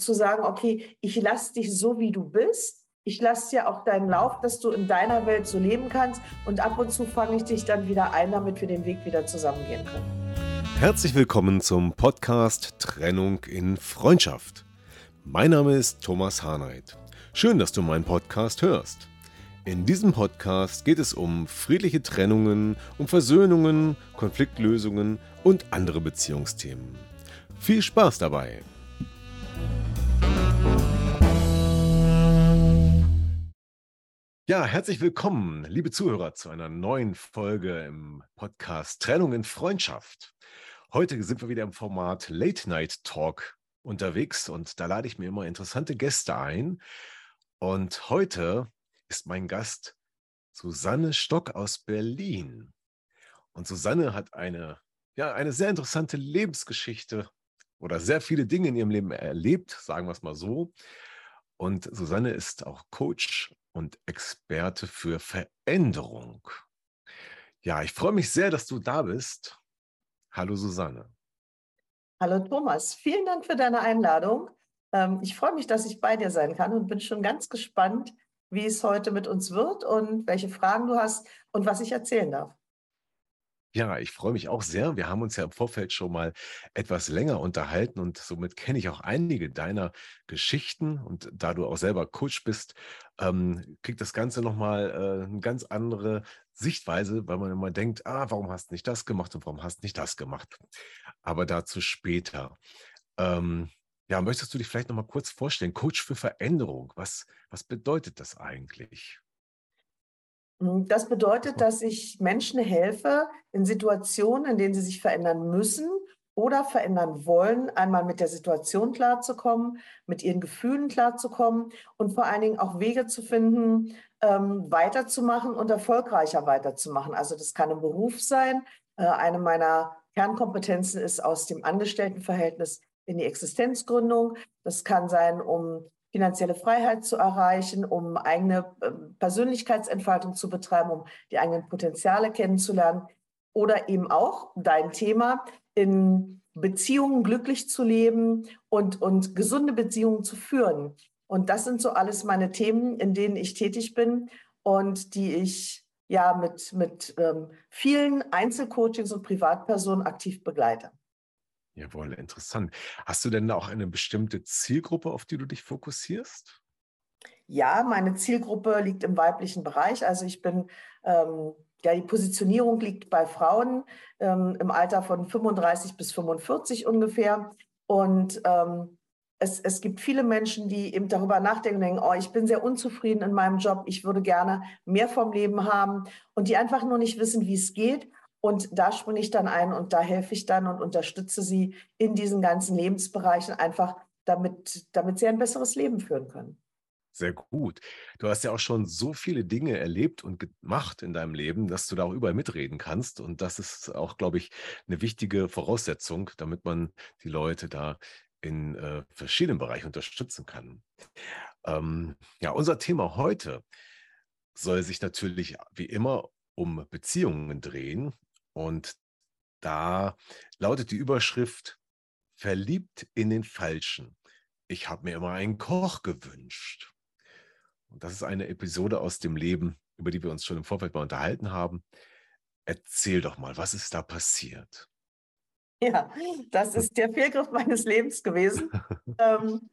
Zu sagen, okay, ich lasse dich so, wie du bist ich lasse dir auch deinen Lauf, dass du in deiner Welt so leben kannst und ab und zu fange ich dich dann wieder ein, damit wir den Weg wieder zusammengehen können. Herzlich willkommen zum Podcast Trennung in Freundschaft. Mein Name ist Thomas Harnight. Schön, dass du meinen Podcast hörst. In diesem Podcast geht es um friedliche Trennungen, um Versöhnungen, Konfliktlösungen und andere Beziehungsthemen. Viel Spaß dabei! Ja, herzlich willkommen, liebe Zuhörer, zu einer neuen Folge im Podcast Trennung in Freundschaft. Heute sind wir wieder im Format Late Night Talk unterwegs und da lade ich mir immer interessante Gäste ein. Und heute ist mein Gast Susanne Stock aus Berlin. Und Susanne hat eine, ja, eine sehr interessante Lebensgeschichte oder sehr viele Dinge in ihrem Leben erlebt, sagen wir es mal so. Und Susanne ist auch Coach und Experte für Veränderung. Ja, ich freue mich sehr, dass du da bist. Hallo Susanne. Hallo Thomas, vielen Dank für deine Einladung. Ähm, ich freue mich, dass ich bei dir sein kann und bin schon ganz gespannt, wie es heute mit uns wird und welche Fragen du hast und was ich erzählen darf. Ja, ich freue mich auch sehr. Wir haben uns ja im Vorfeld schon mal etwas länger unterhalten und somit kenne ich auch einige deiner Geschichten. Und da du auch selber Coach bist, ähm, kriegt das Ganze nochmal äh, eine ganz andere Sichtweise, weil man immer denkt, ah, warum hast du nicht das gemacht und warum hast du nicht das gemacht? Aber dazu später. Ähm, ja, möchtest du dich vielleicht nochmal kurz vorstellen? Coach für Veränderung, was, was bedeutet das eigentlich? Hm, das bedeutet, dass ich Menschen helfe, in Situationen, in denen sie sich verändern müssen oder verändern wollen, einmal mit der Situation klarzukommen, mit ihren Gefühlen klarzukommen und vor allen Dingen auch Wege zu finden, ähm, weiterzumachen und erfolgreicher weiterzumachen. Also das kann im Beruf sein. Äh, eine meiner Kernkompetenzen ist aus dem Angestelltenverhältnis in die Existenzgründung. Das kann sein, um finanzielle Freiheit zu erreichen, um eigene ähm, Persönlichkeitsentfaltung zu betreiben, um die eigenen Potenziale kennenzulernen oder eben auch dein Thema in Beziehungen glücklich zu leben und, und gesunde Beziehungen zu führen. Und das sind so alles meine Themen, in denen ich tätig bin und die ich ja mit, mit ähm, vielen Einzelcoachings und Privatpersonen aktiv begleite. Jawohl, interessant. Hast du denn da auch eine bestimmte Zielgruppe, auf die du dich fokussierst? Ja, meine Zielgruppe liegt im weiblichen Bereich. Also ich bin, ähm, ja, die Positionierung liegt bei Frauen ähm, im Alter von 35 bis 45 ungefähr. Und ähm, es, es gibt viele Menschen, die eben darüber nachdenken und denken, oh, ich bin sehr unzufrieden in meinem Job, ich würde gerne mehr vom Leben haben und die einfach nur nicht wissen, wie es geht und da springe ich dann ein und da helfe ich dann und unterstütze sie in diesen ganzen Lebensbereichen einfach, damit, damit sie ein besseres Leben führen können. Sehr gut. Du hast ja auch schon so viele Dinge erlebt und gemacht in deinem Leben, dass du da auch überall mitreden kannst. Und das ist auch, glaube ich, eine wichtige Voraussetzung, damit man die Leute da in äh, verschiedenen Bereichen unterstützen kann. Ähm, ja, unser Thema heute soll sich natürlich wie immer um Beziehungen drehen. Und da lautet die Überschrift Verliebt in den Falschen. Ich habe mir immer einen Koch gewünscht. Und das ist eine Episode aus dem Leben, über die wir uns schon im Vorfeld mal unterhalten haben. Erzähl doch mal, was ist da passiert? Ja, das ist der Fehlgriff meines Lebens gewesen. ähm,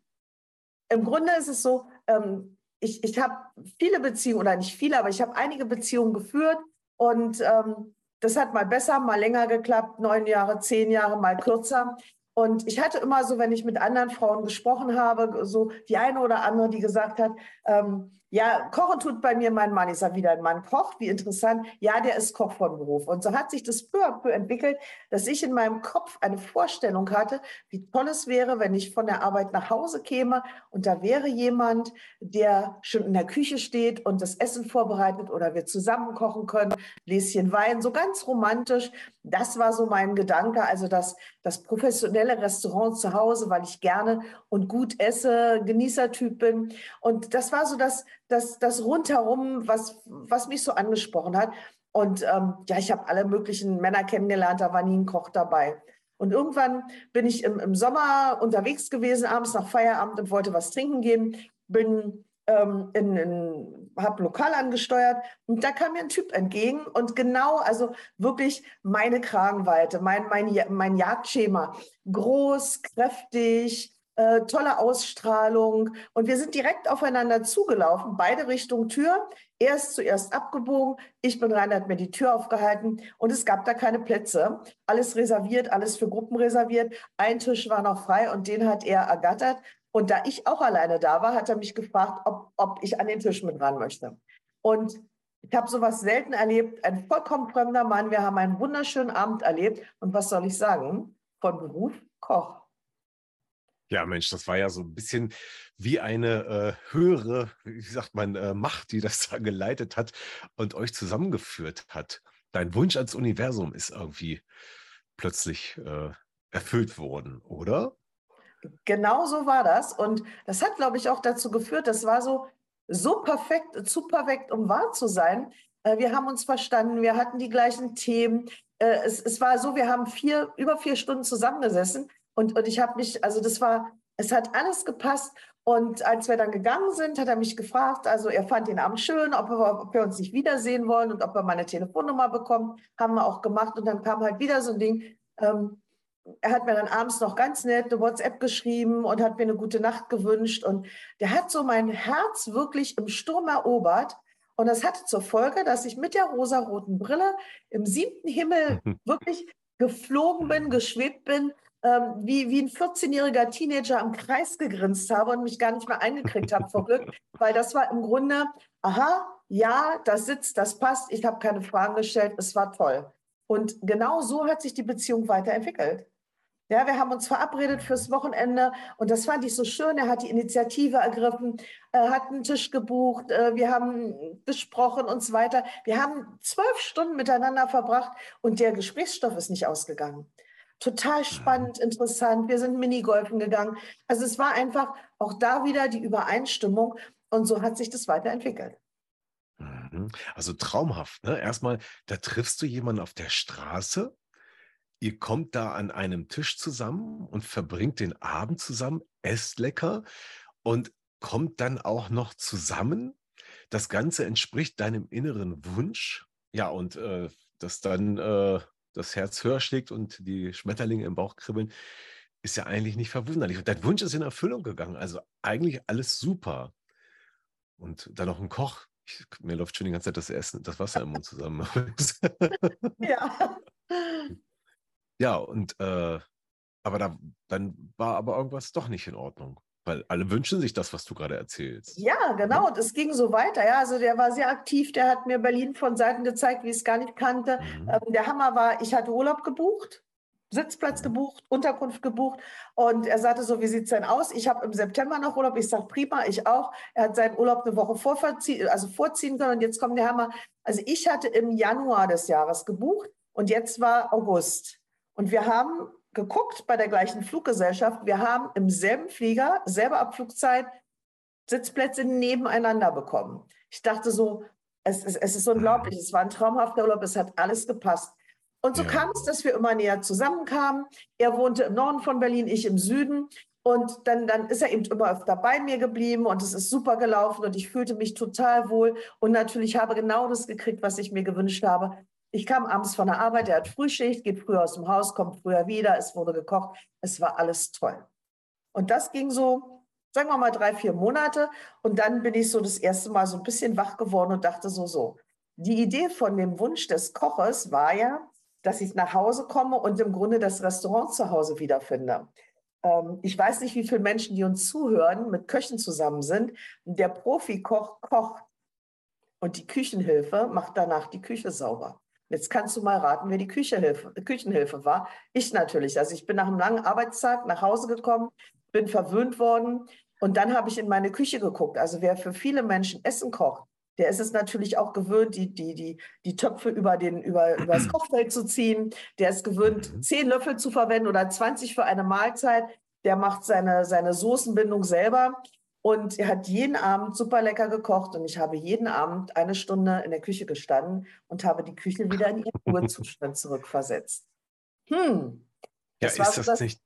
Im Grunde ist es so, ähm, ich, ich habe viele Beziehungen, oder nicht viele, aber ich habe einige Beziehungen geführt und ähm, das hat mal besser, mal länger geklappt, neun Jahre, zehn Jahre, mal kürzer. Und ich hatte immer so, wenn ich mit anderen Frauen gesprochen habe, so die eine oder andere, die gesagt hat, ähm, Ja, kochen tut bei mir mein Mann. Ich sage wieder, ein Mann kocht, wie interessant. Ja, der ist Koch von Beruf. Und so hat sich das peu à peu entwickelt, dass ich in meinem Kopf eine Vorstellung hatte, wie toll es wäre, wenn ich von der Arbeit nach Hause käme und da wäre jemand, der schon in der Küche steht und das Essen vorbereitet oder wir zusammen kochen können, Gläschen Wein, so ganz romantisch. Das war so mein Gedanke, also das, das professionelle Restaurant zu Hause, weil ich gerne und gut esse, Genießertyp bin. Und das war so das, das, das rundherum, was, was mich so angesprochen hat. Und ähm, ja, ich habe alle möglichen Männer kennengelernt, da war nie ein Koch dabei. Und irgendwann bin ich im, im Sommer unterwegs gewesen, abends nach Feierabend und wollte was trinken gehen. Bin ähm, in, in habe lokal angesteuert und da kam mir ein Typ entgegen und genau, also wirklich meine Kragenweite, mein, mein, mein Jagdschema. Groß, kräftig, äh, tolle Ausstrahlung und wir sind direkt aufeinander zugelaufen, beide Richtung Tür. Er ist zuerst abgebogen, ich bin rein, hat mir die Tür aufgehalten und es gab da keine Plätze. Alles reserviert, alles für Gruppen reserviert. Ein Tisch war noch frei und den hat er ergattert. Und da ich auch alleine da war, hat er mich gefragt, ob, ob ich an den Tisch mit ran möchte. Und ich habe sowas selten erlebt. Ein vollkommen fremder Mann. Wir haben einen wunderschönen Abend erlebt. Und was soll ich sagen? Von Beruf Koch. Ja, Mensch, das war ja so ein bisschen wie eine äh, höhere, wie sagt man, äh, Macht, die das da geleitet hat und euch zusammengeführt hat. Dein Wunsch ans Universum ist irgendwie plötzlich äh, erfüllt worden, oder? Genau so war das. Und das hat, glaube ich, auch dazu geführt, das war so, so perfekt, zu perfekt, um wahr zu sein. Äh, wir haben uns verstanden, wir hatten die gleichen Themen. Äh, es, es war so, wir haben vier, über vier Stunden zusammengesessen und, und ich habe mich, also das war, es hat alles gepasst. Und als wir dann gegangen sind, hat er mich gefragt, also er fand den Abend schön, ob wir, ob wir uns nicht wiedersehen wollen und ob er meine Telefonnummer bekommen. Haben wir auch gemacht. Und dann kam halt wieder so ein Ding, ähm, er hat mir dann abends noch ganz nett eine WhatsApp geschrieben und hat mir eine gute Nacht gewünscht. Und der hat so mein Herz wirklich im Sturm erobert. Und das hatte zur Folge, dass ich mit der rosaroten Brille im siebten Himmel wirklich geflogen bin, geschwebt bin, ähm, wie, wie ein 14-jähriger Teenager am Kreis gegrinst habe und mich gar nicht mehr eingekriegt habe vor Glück, weil das war im Grunde, aha, ja, das sitzt, das passt, ich habe keine Fragen gestellt, es war toll. Und genau so hat sich die Beziehung weiterentwickelt. Ja, wir haben uns verabredet fürs Wochenende und das fand ich so schön. Er hat die Initiative ergriffen, äh, hat einen Tisch gebucht, äh, wir haben gesprochen und so weiter. Wir haben zwölf Stunden miteinander verbracht und der Gesprächsstoff ist nicht ausgegangen. Total spannend, interessant. Wir sind Minigolfen gegangen. Also es war einfach auch da wieder die Übereinstimmung und so hat sich das weiterentwickelt. Mhm. Also traumhaft. Ne? Erstmal, da triffst du jemanden auf der Straße ihr kommt da an einem Tisch zusammen und verbringt den Abend zusammen, esst lecker und kommt dann auch noch zusammen. Das Ganze entspricht deinem inneren Wunsch. Ja, und äh, dass dann äh, das Herz höher schlägt und die Schmetterlinge im Bauch kribbeln, ist ja eigentlich nicht verwunderlich. Und dein Wunsch ist in Erfüllung gegangen. Also eigentlich alles super. Und dann noch ein Koch. Ich, mir läuft schon die ganze Zeit das Essen, das Wasser im Mund zusammen. ja. Ja, und äh, aber da, dann war aber irgendwas doch nicht in Ordnung. Weil alle wünschen sich das, was du gerade erzählst. Ja, genau. Ne? Und es ging so weiter. Ja, also der war sehr aktiv. Der hat mir Berlin von Seiten gezeigt, wie ich es gar nicht kannte. Mhm. Ähm, der Hammer war, ich hatte Urlaub gebucht, Sitzplatz mhm. gebucht, Unterkunft gebucht. Und er sagte so, wie sieht es denn aus? Ich habe im September noch Urlaub. Ich sage, prima, ich auch. Er hat seinen Urlaub eine Woche vorziehen, also vorziehen können. Und jetzt kommt der Hammer. Also ich hatte im Januar des Jahres gebucht und jetzt war August. Und wir haben geguckt bei der gleichen Fluggesellschaft, wir haben im selben Flieger, selbe Abflugzeit, Sitzplätze nebeneinander bekommen. Ich dachte so, es, es, es ist unglaublich, mhm. es war ein traumhafter Urlaub, es hat alles gepasst. Und so ja. kam es, dass wir immer näher zusammenkamen. Er wohnte im Norden von Berlin, ich im Süden. Und dann, dann ist er eben immer öfter bei mir geblieben und es ist super gelaufen und ich fühlte mich total wohl. Und natürlich habe genau das gekriegt, was ich mir gewünscht habe. Ich kam abends von der Arbeit, er hat Frühschicht, geht früher aus dem Haus, kommt früher wieder, es wurde gekocht, es war alles toll. Und das ging so, sagen wir mal, drei, vier Monate. Und dann bin ich so das erste Mal so ein bisschen wach geworden und dachte so, so. Die Idee von dem Wunsch des Koches war ja, dass ich nach Hause komme und im Grunde das Restaurant zu Hause wiederfinde. ähm, ich weiß nicht, wie viele Menschen, die uns zuhören, mit Köchen zusammen sind. Der Profikoch kocht und die Küchenhilfe macht danach die Küche sauber. Jetzt kannst du mal raten, wer die Küchenhilfe, Küchenhilfe war. Ich natürlich. Also ich bin nach einem langen Arbeitstag nach Hause gekommen, bin verwöhnt worden und dann habe ich in meine Küche geguckt. Also wer für viele Menschen Essen kocht, der ist es natürlich auch gewöhnt, die, die, die, die Töpfe über, den, über, über das Kochfeld zu ziehen. Der ist gewöhnt, mhm. zehn Löffel zu verwenden oder 20 für eine Mahlzeit. Der macht seine, seine Soßenbindung selber. Und er hat jeden Abend super lecker gekocht und ich habe jeden Abend eine Stunde in der Küche gestanden und habe die Küche wieder in ihren Urzustand zurückversetzt. Hm. Ja, ist das, das nicht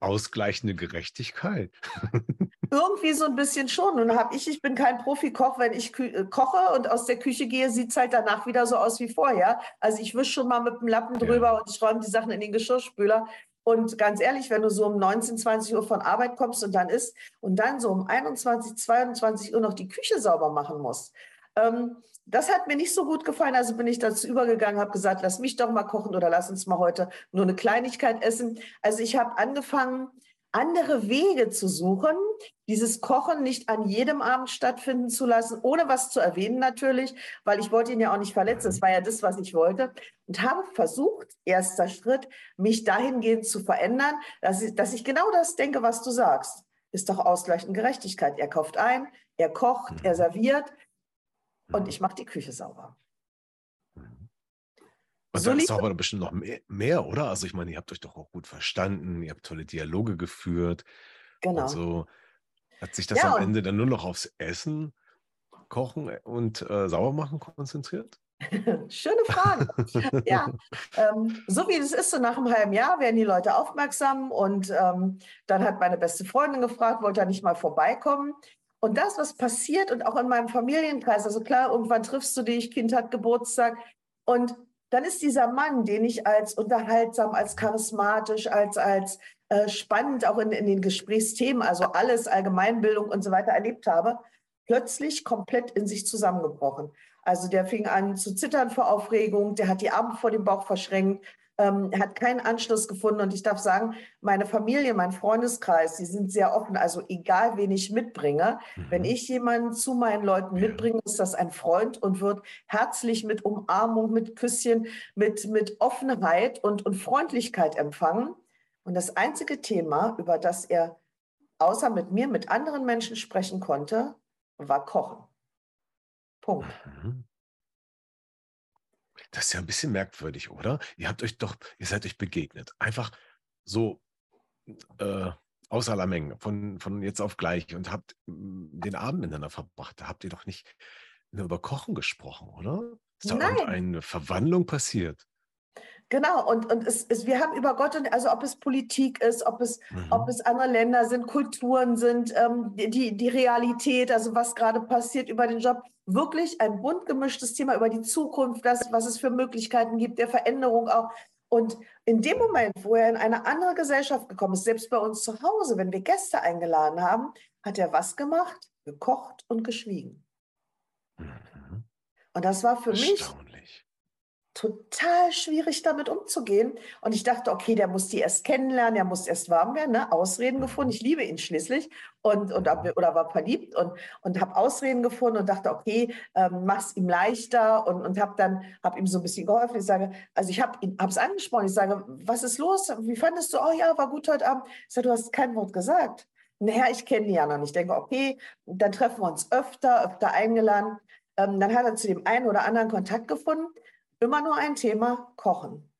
ausgleichende Gerechtigkeit? Irgendwie so ein bisschen schon. Und habe ich, ich bin kein Profikoch, wenn ich äh, koche und aus der Küche gehe, sieht es halt danach wieder so aus wie vorher. Also ich wische schon mal mit dem Lappen drüber ja. und ich räume die Sachen in den Geschirrspüler. Und ganz ehrlich, wenn du so um 19, 20 Uhr von Arbeit kommst und dann isst und dann so um 21, 22 Uhr noch die Küche sauber machen musst, ähm, das hat mir nicht so gut gefallen. Also bin ich dazu übergegangen, habe gesagt, lass mich doch mal kochen oder lass uns mal heute nur eine Kleinigkeit essen. Also ich habe angefangen, andere Wege zu suchen, dieses Kochen nicht an jedem Abend stattfinden zu lassen, ohne was zu erwähnen natürlich, weil ich wollte ihn ja auch nicht verletzen. Das war ja das, was ich wollte. Und habe versucht, erster Schritt, mich dahingehend zu verändern, dass ich, dass ich genau das denke, was du sagst. Ist doch ausgleichende Gerechtigkeit. Er kauft ein, er kocht, er mhm. serviert und mhm. ich mache die Küche sauber. Und dann ist aber bestimmt noch mehr, mehr, oder? Also ich meine, ihr habt euch doch auch gut verstanden, ihr habt tolle Dialoge geführt. Genau. Und so hat sich das ja, am Ende dann nur noch aufs Essen, Kochen und äh, Saubermachen konzentriert? Schöne Frage. ja, ähm, so wie es ist, so nach einem halben Jahr werden die Leute aufmerksam und ähm, dann hat meine beste Freundin gefragt, wollte er nicht mal vorbeikommen? Und das, was passiert und auch in meinem Familienkreis, also klar, irgendwann triffst du dich, Kind hat Geburtstag und dann ist dieser Mann, den ich als unterhaltsam, als charismatisch, als, als äh, spannend auch in, in den Gesprächsthemen, also alles, Allgemeinbildung und so weiter erlebt habe, plötzlich komplett in sich zusammengebrochen. Also der fing an zu zittern vor Aufregung, der hat die Arme vor dem Bauch verschränkt, ähm, hat keinen Anschluss gefunden. Und ich darf sagen, meine Familie, mein Freundeskreis, die sind sehr offen. Also egal, wen ich mitbringe, mhm. wenn ich jemanden zu meinen Leuten mitbringe, ist das ein Freund und wird herzlich mit Umarmung, mit Küsschen, mit, mit Offenheit und, und Freundlichkeit empfangen. Und das einzige Thema, über das er außer mit mir, mit anderen Menschen sprechen konnte, war Kochen. Punkt. Mhm. Das ist ja ein bisschen merkwürdig, oder? Ihr habt euch doch, ihr seid euch begegnet. Einfach so äh, aus aller Menge, von, von jetzt auf gleich und habt hm, den Abend miteinander verbracht. Da habt ihr doch nicht nur über Kochen gesprochen, oder? Ist da Nein. eine Verwandlung passiert? Genau, und, und es, es, wir haben über Gott, und, also ob es Politik ist, ob es, mhm. ob es andere Länder sind, Kulturen sind, ähm, die, die Realität, also was gerade passiert über den Job, wirklich ein bunt gemischtes Thema über die Zukunft, das, was es für Möglichkeiten gibt, der Veränderung auch. Und in dem Moment, wo er in eine andere Gesellschaft gekommen ist, selbst bei uns zu Hause, wenn wir Gäste eingeladen haben, hat er was gemacht? Gekocht und geschwiegen. Mhm. Und das war für mich total schwierig damit umzugehen. Und ich dachte, okay, der muss die erst kennenlernen, er muss erst warm werden, ne? Ausreden gefunden. Ich liebe ihn schließlich und, und oder war verliebt und, und habe Ausreden gefunden und dachte, okay, ähm, mach's ihm leichter und, und habe dann hab ihm so ein bisschen geholfen. Ich sage, also ich habe es angesprochen. Ich sage, was ist los? Wie fandest du? Oh ja, war gut heute Abend. Ich sage, du hast kein Wort gesagt. Naja, ich kenne die ja noch nicht. Ich denke, okay, dann treffen wir uns öfter, öfter eingeladen. Ähm, dann hat er zu dem einen oder anderen Kontakt gefunden immer nur ein Thema Kochen.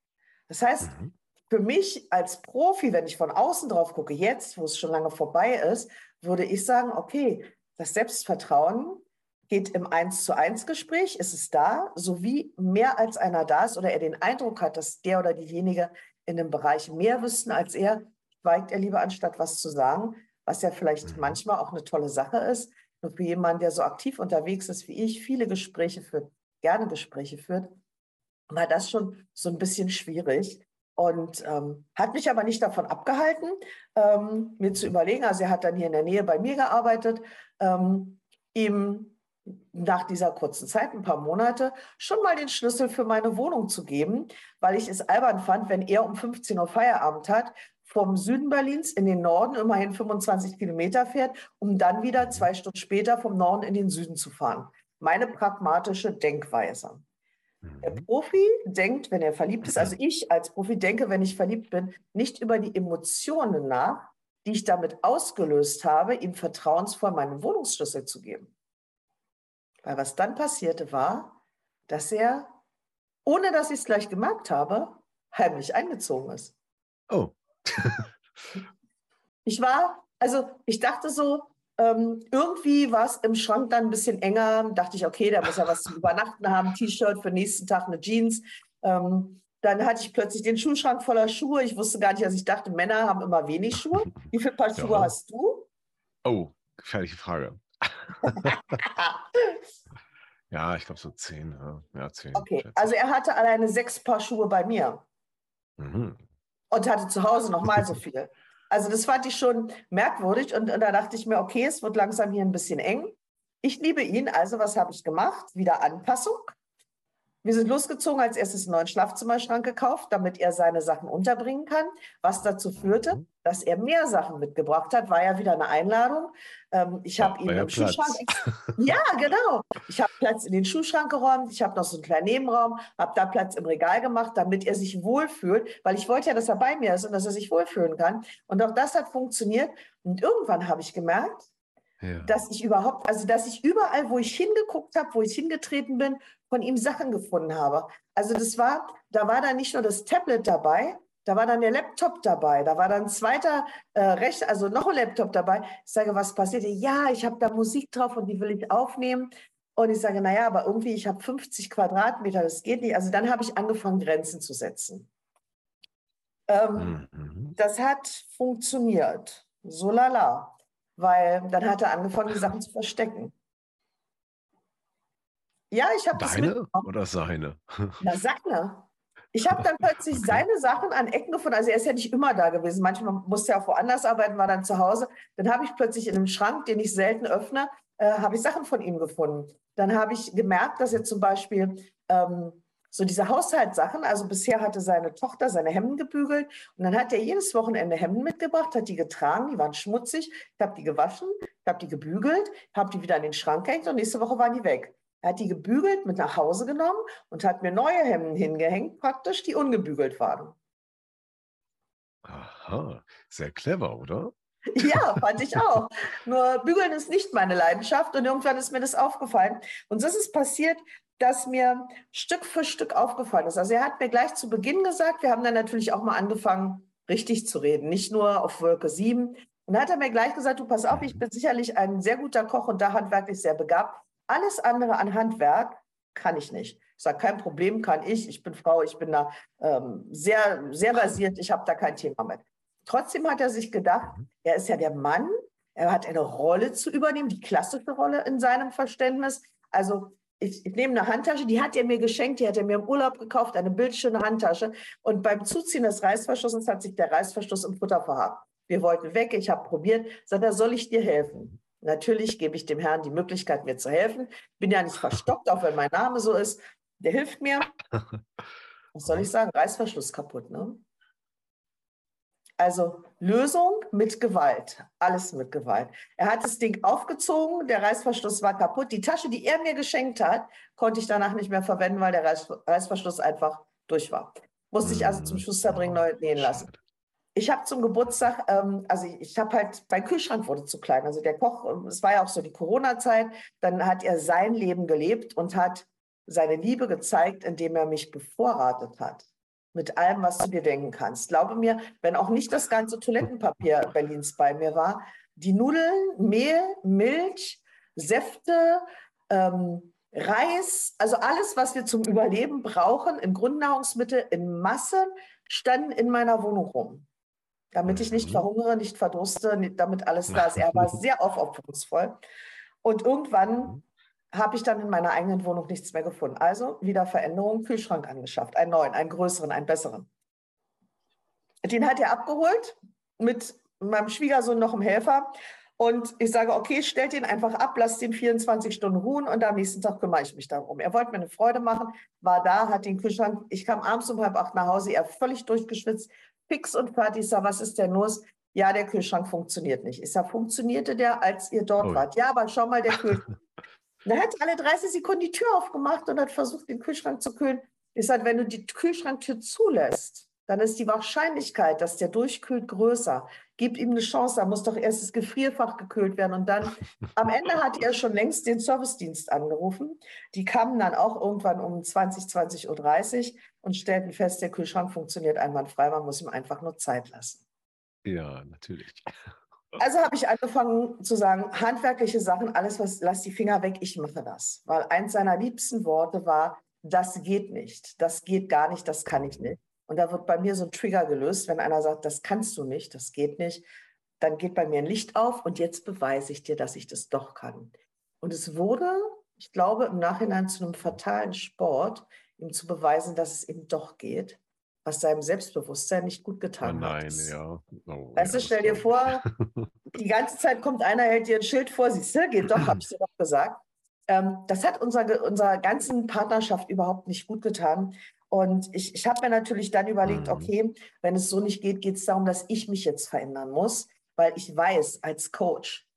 Das heißt, mhm. für mich als Profi, wenn ich von außen drauf gucke, jetzt, wo es schon lange vorbei ist, würde ich sagen, okay, das Selbstvertrauen geht im Eins zu eins Gespräch, ist es da, sowie mehr als einer da ist oder er den Eindruck hat, dass der oder diejenige in dem Bereich mehr wüssten als er, schweigt er lieber anstatt was zu sagen, was ja vielleicht mhm. manchmal auch eine tolle Sache ist. Nur für jemanden, der so aktiv unterwegs ist wie ich, viele Gespräche führt, gerne Gespräche führt, war das schon so ein bisschen schwierig. Und ähm, hat mich aber nicht davon abgehalten, ähm, mir zu überlegen, also er hat dann hier in der Nähe bei mir gearbeitet, ähm, ihm nach dieser kurzen Zeit, ein paar Monate, schon mal den Schlüssel für meine Wohnung zu geben, weil ich es albern fand, wenn er um 15 Uhr Feierabend hat, vom Süden Berlins in den Norden, immerhin 25 Kilometer fährt, um dann wieder zwei Stunden später vom Norden in den Süden zu fahren. Meine pragmatische Denkweise. Der mhm. Profi denkt, wenn er verliebt ist, also ich als Profi denke, wenn ich verliebt bin, nicht über die Emotionen nach, die ich damit ausgelöst habe, ihm vertrauensvoll meinen Wohnungsschlüssel zu geben. Weil was dann passierte war, dass er, ohne dass ich es gleich gemerkt habe, heimlich eingezogen ist. Oh. ich war, also ich dachte so, ähm, irgendwie war es im Schrank dann ein bisschen enger. Dachte ich, okay, da muss er was zum Übernachten haben, T-Shirt für den nächsten Tag, eine Jeans. Ähm, dann hatte ich plötzlich den Schuhschrank voller Schuhe. Ich wusste gar nicht, dass ich dachte, Männer haben immer wenig Schuhe. Wie viele Paar Schuhe ja. hast du? Oh, gefährliche Frage. ja, ich glaube so zehn. Ja, zehn. Okay, also er hatte alleine sechs Paar Schuhe bei mir. Mhm. Und hatte zu Hause noch mal so viel. Also das fand ich schon merkwürdig und, und da dachte ich mir, okay, es wird langsam hier ein bisschen eng. Ich liebe ihn, also was habe ich gemacht? Wieder Anpassung. Wir sind losgezogen, als erstes einen neuen Schlafzimmerschrank gekauft, damit er seine Sachen unterbringen kann. Was dazu führte, mhm. dass er mehr Sachen mitgebracht hat, war ja wieder eine Einladung. Ähm, ich habe ihn im Platz. Schuhschrank. ja, genau. Ich habe Platz in den Schuhschrank geräumt. Ich habe noch so einen kleinen Nebenraum, habe da Platz im Regal gemacht, damit er sich wohlfühlt, weil ich wollte ja, dass er bei mir ist und dass er sich wohlfühlen kann. Und auch das hat funktioniert. Und irgendwann habe ich gemerkt, ja. dass ich überhaupt, also dass ich überall, wo ich hingeguckt habe, wo ich hingetreten bin, von ihm Sachen gefunden habe. Also das war, da war dann nicht nur das Tablet dabei, da war dann der Laptop dabei, da war dann ein zweiter äh, Rechner, also noch ein Laptop dabei. Ich sage, was passiert? Ja, ich habe da Musik drauf und die will ich aufnehmen. Und ich sage, naja, aber irgendwie, ich habe 50 Quadratmeter, das geht nicht. Also dann habe ich angefangen, Grenzen zu setzen. Ähm, mhm. Das hat funktioniert. So lala weil dann hat er angefangen, die Sachen zu verstecken. Ja, ich habe Deine oder seine? Na, seine. Ich habe dann plötzlich okay. seine Sachen an Ecken gefunden. Also er ist ja nicht immer da gewesen. Manchmal musste er auch woanders arbeiten, war dann zu Hause. Dann habe ich plötzlich in einem Schrank, den ich selten öffne, äh, habe ich Sachen von ihm gefunden. Dann habe ich gemerkt, dass er zum Beispiel ähm, so diese Haushaltssachen. Also bisher hatte seine Tochter seine Hemden gebügelt und dann hat er jedes Wochenende Hemden mitgebracht, hat die getragen, die waren schmutzig. Ich habe die gewaschen, ich habe die gebügelt, habe die wieder in den Schrank gehängt und nächste Woche waren die weg. Er hat die gebügelt, mit nach Hause genommen und hat mir neue Hemden hingehängt, praktisch, die ungebügelt waren. Aha, sehr clever, oder? Ja, fand ich auch. Nur bügeln ist nicht meine Leidenschaft und irgendwann ist mir das aufgefallen. Und so ist es passiert, dass mir Stück für Stück aufgefallen ist. Also er hat mir gleich zu Beginn gesagt, wir haben dann natürlich auch mal angefangen, richtig zu reden, nicht nur auf Wolke 7. Und dann hat er mir gleich gesagt, du pass auf, ich bin sicherlich ein sehr guter Koch und da handwerklich sehr begabt. Alles andere an Handwerk kann ich nicht. Ich sage, kein Problem, kann ich. Ich bin Frau, ich bin da ähm, sehr, sehr basiert, ich habe da kein Thema mit. Trotzdem hat er sich gedacht, mhm. er ist ja der Mann, er hat eine Rolle zu übernehmen, die klassische Rolle in seinem Verständnis. Also ich, ich, nehme eine Handtasche, die hat er mir geschenkt, die hat er mir im Urlaub gekauft, eine bildschöne Handtasche. Und beim Zuziehen des Reißverschlusses hat sich der Reißverschluss im Futter verhakt. Wir wollten weg, ich habe probiert, sagt er, soll ich dir helfen? Natürlich gebe ich dem Herrn die Möglichkeit, mir zu helfen. Bin ja nicht verstockt, auch wenn mein Name so ist. Der hilft mir. Was soll ich sagen? Reißverschluss kaputt, ne? Also Lösung mit Gewalt, alles mit Gewalt. Er hat das Ding aufgezogen, der Reißverschluss war kaputt. Die Tasche, die er mir geschenkt hat, konnte ich danach nicht mehr verwenden, weil der Reiß, Reißverschluss einfach durch war. Musste ich also zum Schuster bringen, neu nähen lassen. Ich habe zum Geburtstag, ähm, also ich, ich habe halt, mein Kühlschrank wurde zu klein. Also der Koch, es war ja auch so die Corona-Zeit, dann hat er sein Leben gelebt und hat seine Liebe gezeigt, indem er mich bevorratet hat mit allem, was du dir denken kannst. Glaube mir, wenn auch nicht das ganze Toilettenpapier Berlins bei mir war, die Nudeln, Mehl, Milch, Säfte, ähm, Reis, also alles, was wir zum Überleben brauchen, in Grundnahrungsmittel in Masse, standen in meiner Wohnung rum. Damit ich nicht mhm. verhungere, nicht verdurste, damit alles da ist. Er war sehr aufopferungsvoll. Und irgendwann mhm habe ich dann in meiner eigenen Wohnung nichts mehr gefunden. Also wieder Veränderung, Kühlschrank angeschafft, einen neuen, einen größeren, einen besseren. Den hat er abgeholt mit meinem Schwiegersohn noch im Helfer. Und ich sage, okay, stellt den einfach ab, lasst den 24 Stunden ruhen und am nächsten Tag kümmere ich mich darum. Er wollte mir eine Freude machen, war da, hat den Kühlschrank. Ich kam abends um halb acht nach Hause, er völlig durchgeschwitzt, fix und fertig. Ich sage, was ist denn los? Ja, der Kühlschrank funktioniert nicht. Ich sage, funktionierte der, als ihr dort oh. wart? Ja, aber schau mal, der Kühlschrank. er hat alle 30 Sekunden die Tür aufgemacht und hat versucht, den Kühlschrank zu kühlen. Ich sage, wenn du die Kühlschranktür zulässt, dann ist die Wahrscheinlichkeit, dass der durchkühlt, größer. Gib ihm eine Chance, da muss doch erst das Gefrierfach gekühlt werden. Und dann, am Ende hat er schon längst den Servicedienst angerufen. Die kamen dann auch irgendwann um 20, 20.30 Uhr und stellten fest, der Kühlschrank funktioniert einwandfrei, man muss ihm einfach nur Zeit lassen. Ja, natürlich. Also habe ich angefangen zu sagen, handwerkliche Sachen, alles was, lass die Finger weg, ich mache das. Weil eins seiner liebsten Worte war, das geht nicht, das geht gar nicht, das kann ich nicht. Und da wird bei mir so ein Trigger gelöst, wenn einer sagt, das kannst du nicht, das geht nicht, dann geht bei mir ein Licht auf und jetzt beweise ich dir, dass ich das doch kann. Und es wurde, ich glaube, im Nachhinein zu einem fatalen Sport, ihm zu beweisen, dass es eben doch geht, was seinem Selbstbewusstsein nicht gut getan oh nein, hat. Nein, ja. Oh, weißt ja, du, stell dir vor, die ganze Zeit kommt einer, hält dir ein Schild vor, siehst du, geht doch, hab ich dir doch gesagt. Ähm, das hat unserer, unserer ganzen Partnerschaft überhaupt nicht gut getan. Und ich, ich habe mir natürlich dann überlegt, mhm. okay, wenn es so nicht geht, geht es darum, dass ich mich jetzt verändern muss, weil ich weiß als Coach,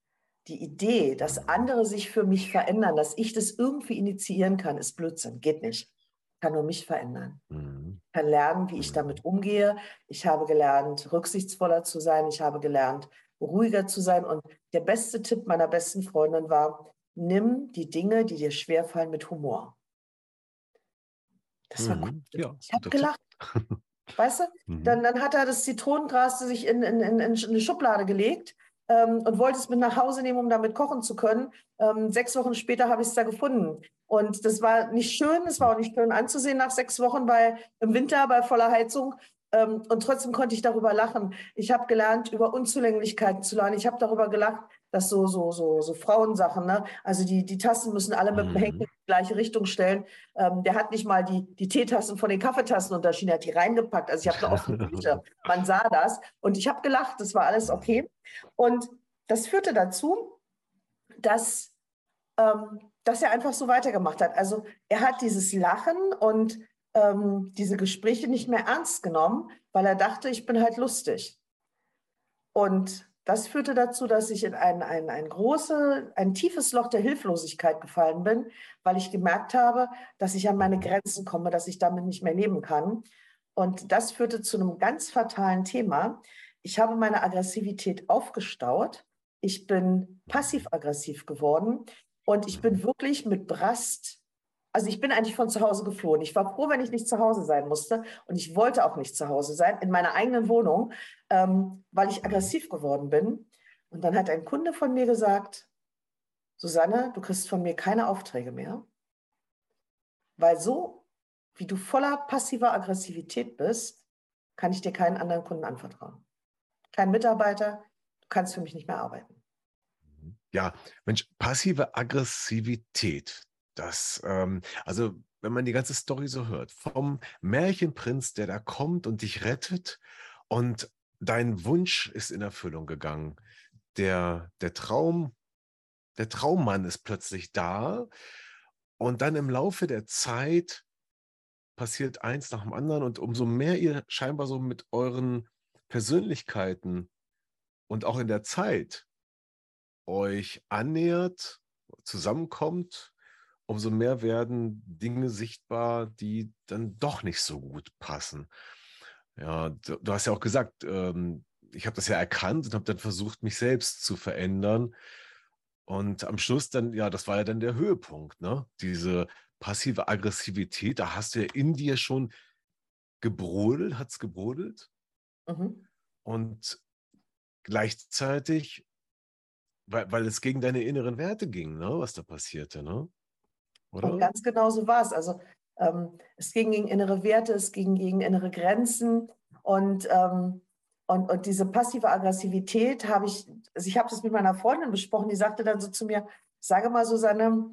die Idee, dass andere sich für mich verändern, dass ich das irgendwie initiieren kann, ist Blödsinn, geht nicht. Ich kann nur mich verändern. Mhm. Ich kann lernen, wie ich damit umgehe. Ich habe gelernt, rücksichtsvoller zu sein. Ich habe gelernt, ruhiger zu sein. Und der beste Tipp meiner besten Freundin war, nimm die Dinge, die dir schwerfallen, mit Humor. Das war mhm. gut. Ja, ich habe gelacht. weißt du? Mhm. Dann, dann hat er das Zitronengras sich in, in, in, in eine Schublade gelegt ähm, und wollte es mit nach Hause nehmen, um damit kochen zu können. Ähm, sechs Wochen später habe ich es da gefunden. Und das war nicht schön, es war auch nicht schön anzusehen nach sechs Wochen bei, im Winter bei voller Heizung. Ähm, und trotzdem konnte ich darüber lachen. Ich habe gelernt, über Unzulänglichkeiten zu lernen. Ich habe darüber gelacht, dass so, so, so, so Frauensachen, ne? also die, die Tassen müssen alle mit dem Henkel mhm. in die gleiche Richtung stellen. Ähm, der hat nicht mal die, die Teetassen von den Kaffeetassen unterschieden, er hat die reingepackt. Also ich habe eine offene Küche. Man sah das und ich habe gelacht, das war alles okay. Und das führte dazu, dass, ähm, dass er einfach so weitergemacht hat. Also er hat dieses Lachen und ähm, diese Gespräche nicht mehr ernst genommen, weil er dachte, ich bin halt lustig. Und das führte dazu, dass ich in ein, ein, ein, große, ein tiefes Loch der Hilflosigkeit gefallen bin, weil ich gemerkt habe, dass ich an meine Grenzen komme, dass ich damit nicht mehr leben kann. Und das führte zu einem ganz fatalen Thema. Ich habe meine Aggressivität aufgestaut. Ich bin passiv-aggressiv geworden und ich bin wirklich mit Brast also ich bin eigentlich von zu Hause geflohen. Ich war froh, wenn ich nicht zu Hause sein musste. Und ich wollte auch nicht zu Hause sein, in meiner eigenen Wohnung, ähm, weil ich aggressiv geworden bin. Und dann hat ein Kunde von mir gesagt, Susanne, du kriegst von mir keine Aufträge mehr, weil so, wie du voller passiver Aggressivität bist, kann ich dir keinen anderen Kunden anvertrauen. Kein Mitarbeiter, du kannst für mich nicht mehr arbeiten. Ja, Mensch, passive Aggressivität, das, ähm, also wenn man die ganze Story so hört, vom Märchenprinz, der da kommt und dich rettet und dein Wunsch ist in Erfüllung gegangen. Der, der Traum, der Traummann ist plötzlich da und dann im Laufe der Zeit passiert eins nach dem anderen und umso mehr ihr scheinbar so mit euren Persönlichkeiten und auch in der Zeit euch annähert, zusammenkommt, umso mehr werden Dinge sichtbar, die dann doch nicht so gut passen. Ja, du, du hast ja auch gesagt, ähm, ich habe das ja erkannt und habe dann versucht, mich selbst zu verändern. Und am Schluss dann, ja, das war ja dann der Höhepunkt, ne? Diese passive Aggressivität, da hast du ja in dir schon gebrodelt, hat es gebrodelt. Mhm. Und gleichzeitig, weil, weil es gegen deine inneren Werte ging, ne, was da passierte, ne? Oder? Und ganz genau so war es. Also ähm, es ging gegen innere Werte, es ging gegen innere Grenzen und, ähm, und, und diese passive Aggressivität habe ich, also ich habe das mit meiner Freundin besprochen, die sagte dann so zu mir, sage mal Susanne,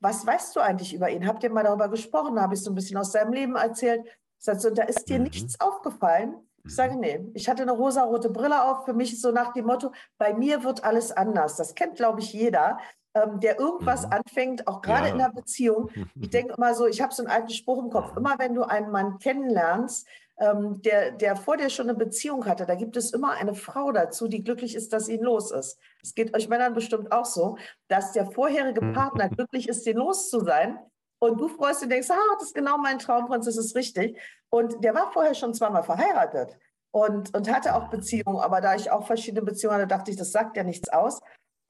was weißt du eigentlich über ihn? Habt ihr mal darüber gesprochen? Da habe ich so ein bisschen aus seinem Leben erzählt. Sagt so, da ist dir mhm. nichts aufgefallen? Ich sage, mhm. nee, ich hatte eine rosa-rote Brille auf. Für mich ist so nach dem Motto, bei mir wird alles anders. Das kennt, glaube ich, jeder ähm, der irgendwas mhm. anfängt, auch gerade ja. in der Beziehung. Ich denke immer so, ich habe so einen alten Spruch im Kopf, immer wenn du einen Mann kennenlernst, ähm, der, der vor dir schon eine Beziehung hatte, da gibt es immer eine Frau dazu, die glücklich ist, dass ihn los ist. Es geht euch Männern bestimmt auch so, dass der vorherige mhm. Partner glücklich ist, den los zu sein. Und du freust und denkst, ah, das ist genau mein Traumprinz, das ist richtig. Und der war vorher schon zweimal verheiratet und, und hatte auch Beziehungen. Aber da ich auch verschiedene Beziehungen hatte, dachte ich, das sagt ja nichts aus.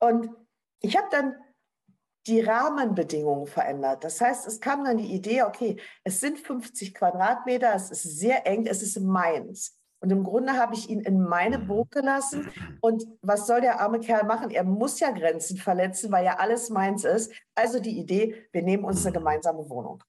Und ich habe dann die Rahmenbedingungen verändert. Das heißt, es kam dann die Idee, okay, es sind 50 Quadratmeter, es ist sehr eng, es ist meins. Und im Grunde habe ich ihn in meine Burg gelassen. Und was soll der arme Kerl machen? Er muss ja Grenzen verletzen, weil ja alles meins ist. Also die Idee, wir nehmen uns eine gemeinsame Wohnung.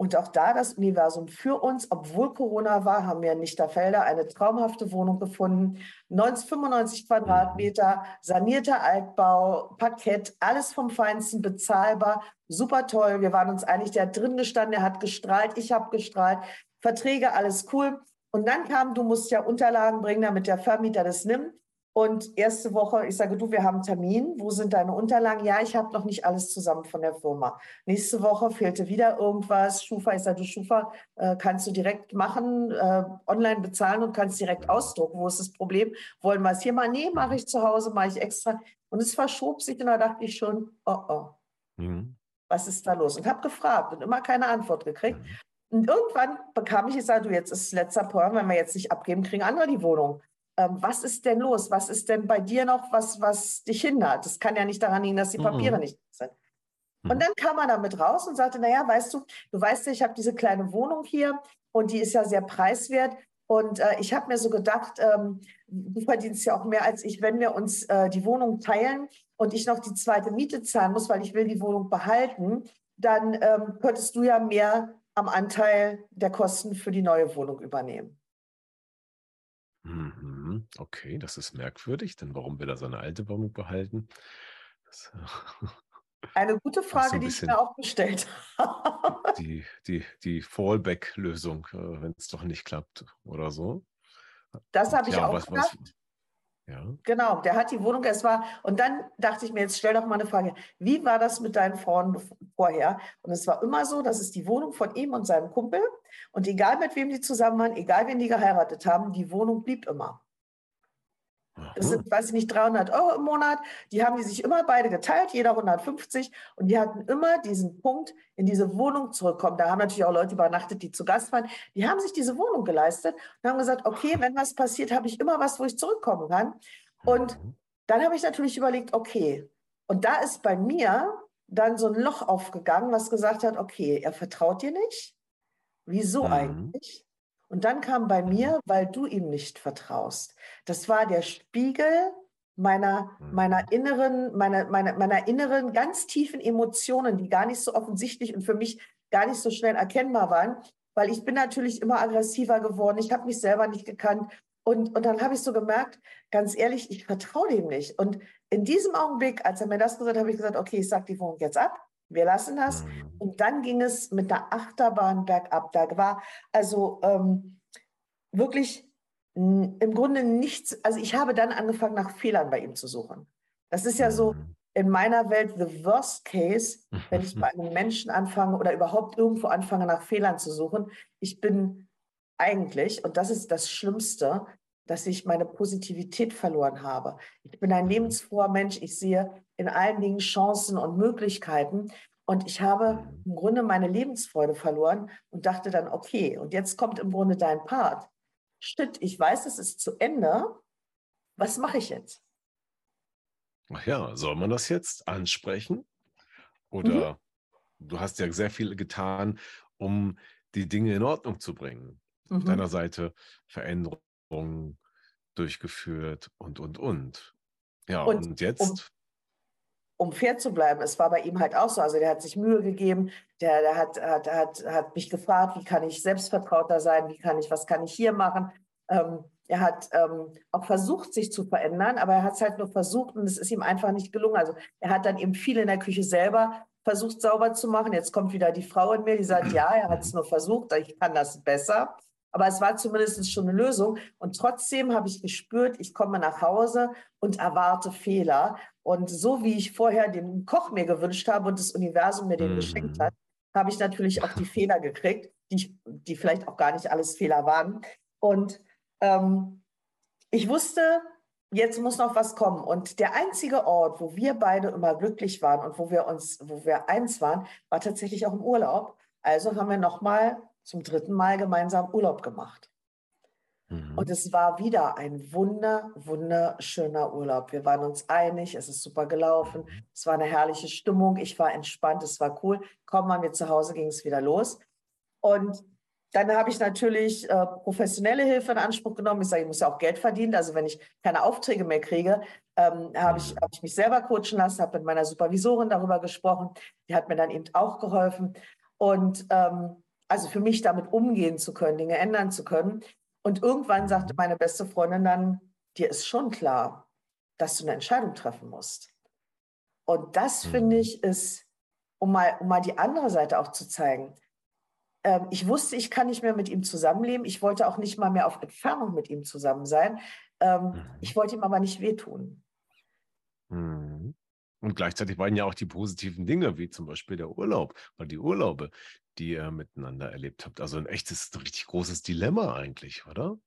Und auch da das Universum für uns, obwohl Corona war, haben wir in Nichterfelder eine traumhafte Wohnung gefunden. 90, 95 Quadratmeter, sanierter Altbau, Parkett, alles vom Feinsten, bezahlbar, super toll. Wir waren uns einig, der hat drin gestanden, der hat gestrahlt, ich habe gestrahlt, Verträge, alles cool. Und dann kam, du musst ja Unterlagen bringen, damit der Vermieter das nimmt. Und erste Woche, ich sage, du, wir haben einen Termin. Wo sind deine Unterlagen? Ja, ich habe noch nicht alles zusammen von der Firma. Nächste Woche fehlte wieder irgendwas. Schufa, ich sage, du Schufa, äh, kannst du direkt machen, äh, online bezahlen und kannst direkt ausdrucken. Wo ist das Problem? Wollen wir es hier mal? Nee, mache ich zu Hause, mache ich extra. Und es verschob sich und da dachte ich schon, oh oh, mhm. was ist da los? Und habe gefragt und immer keine Antwort gekriegt. Mhm. Und irgendwann bekam ich, ich sage, du, jetzt ist letzter Point, wenn wir jetzt nicht abgeben, kriegen andere die Wohnung was ist denn los? Was ist denn bei dir noch, was, was dich hindert? Das kann ja nicht daran liegen, dass die Papiere mhm. nicht sind. Und mhm. dann kam er damit raus und sagte, naja, weißt du, du weißt ja, ich habe diese kleine Wohnung hier und die ist ja sehr preiswert. Und äh, ich habe mir so gedacht, ähm, du verdienst ja auch mehr als ich, wenn wir uns äh, die Wohnung teilen und ich noch die zweite Miete zahlen muss, weil ich will die Wohnung behalten, dann ähm, könntest du ja mehr am Anteil der Kosten für die neue Wohnung übernehmen. Mhm. Okay, das ist merkwürdig, denn warum will er seine alte Wohnung behalten? Das, Eine gute Frage, so die ich mir auch gestellt habe. die, die, die Fallback-Lösung, äh, wenn es doch nicht klappt oder so. Das habe ich Ja, auch was, was, gedacht. Ja. Genau, der hat die Wohnung, es war, und dann dachte ich mir, jetzt stell doch mal eine Frage, wie war das mit deinen Frauen vorher? Und es war immer so, dass es die Wohnung von ihm und seinem Kumpel, und egal mit wem die zusammen waren, egal wen die geheiratet haben, die Wohnung blieb immer. Das sind, weiß ich nicht, 300 Euro im Monat. Die haben die sich immer beide geteilt, jeder 150. Und die hatten immer diesen Punkt, in diese Wohnung zurückkommen. Da haben natürlich auch Leute übernachtet, die zu Gast waren. Die haben sich diese Wohnung geleistet und haben gesagt, okay, wenn was passiert, habe ich immer was, wo ich zurückkommen kann. Und mhm. dann habe ich natürlich überlegt, okay. Und da ist bei mir dann so ein Loch aufgegangen, was gesagt hat, okay, er vertraut dir nicht. Wieso mhm. eigentlich? Und dann kam bei mir, weil du ihm nicht vertraust. Das war der Spiegel meiner, meiner mhm. inneren, meiner, meiner, meiner inneren, ganz tiefen Emotionen, die gar nicht so offensichtlich und für mich gar nicht so schnell erkennbar waren, weil ich bin natürlich immer aggressiver geworden. Ich habe mich selber nicht gekannt. Und, und dann habe ich so gemerkt, ganz ehrlich, ich vertraue dem nicht. Und in diesem Augenblick, als er mir das gesagt hat, habe ich gesagt, okay, ich sage die Wohnung jetzt ab. Wir lassen das. Mhm. Und dann ging es mit der Achterbahn bergab. Da war also ähm, wirklich im Grunde nichts. Also ich habe dann angefangen, nach Fehlern bei ihm zu suchen. Das ist ja so mhm. in meiner Welt the worst case, wenn ich bei einem Menschen anfange oder überhaupt irgendwo anfange, nach Fehlern zu suchen. Ich bin eigentlich, und das ist das Schlimmste, dass ich meine Positivität verloren habe. Ich bin ein lebensfroher Mensch. Ich sehe in allen Dingen Chancen und Möglichkeiten. Und ich habe im Grunde meine Lebensfreude verloren und dachte dann, okay, und jetzt kommt im Grunde dein Part. Shit, ich weiß, es ist zu Ende. Was mache ich jetzt? Ach ja, soll man das jetzt ansprechen? Oder mhm. du hast ja sehr viel getan, um die Dinge in Ordnung zu bringen. Mhm. Auf deiner Seite Veränderungen durchgeführt und, und, und. Ja, und, und jetzt? Um, um, fair zu bleiben, es war bei ihm halt auch so. Also der hat sich Mühe gegeben, der, der hat, hat, hat, hat mich gefragt, wie kann ich selbstvertrauter sein, wie kann ich, was kann ich hier machen. Ähm, er hat ähm, auch versucht, sich zu verändern, aber er hat es halt nur versucht und es ist ihm einfach nicht gelungen. Also er hat dann eben viel in der Küche selber versucht sauber zu machen. Jetzt kommt wieder die Frau in mir, die sagt, ja, er hat es nur versucht, ich kann das besser. Aber es war zumindest schon eine Lösung. Und trotzdem habe ich gespürt, ich komme nach Hause und erwarte Fehler. Und so wie ich vorher den Koch mir gewünscht habe und das Universum mir den mhm. geschenkt hat, habe ich natürlich auch die Fehler gekriegt. die, die vielleicht auch gar nicht alles Fehler waren. Und ähm, ich wusste, jetzt muss noch was kommen. Und der einzige Ort, wo wir beide immer glücklich waren und wo wir uns, wo wir eins waren, war tatsächlich auch im Urlaub. Also haben wir nochmal zum dritten Mal gemeinsam Urlaub gemacht. Mhm. Und es war wieder ein wunder, wunderschöner Urlaub. Wir waren uns einig, es ist super gelaufen, mhm. es war eine herrliche Stimmung, ich war entspannt, es war cool. Kaum waren wir zu Hause, ging es wieder los. Und dann habe ich natürlich äh, professionelle Hilfe in Anspruch genommen. Ich sage, ich muss ja auch Geld verdienen. Also wenn ich keine Aufträge mehr kriege, ähm, habe ich, mhm. hab ich mich selber coachen lassen, habe mit meiner Supervisorin darüber gesprochen. Die hat mir dann eben auch geholfen. Und ähm, also für mich damit umgehen zu können, Dinge ändern zu können. Und irgendwann sagte meine beste Freundin dann, dir ist schon klar, dass du eine Entscheidung treffen musst. Und das mhm. finde ich ist, um mal, um mal die andere Seite auch zu zeigen. Ähm, ich wusste, ich kann nicht mehr mit ihm zusammenleben. Ich wollte auch nicht mal mehr auf Entfernung mit ihm zusammen sein. Ähm, mhm. Ich wollte ihm aber nicht wehtun. Mhm. Und gleichzeitig waren ja auch die positiven Dinge, wie zum Beispiel der Urlaub oder die Urlaube, die ihr miteinander erlebt habt. Also ein echtes, richtig großes Dilemma eigentlich, oder?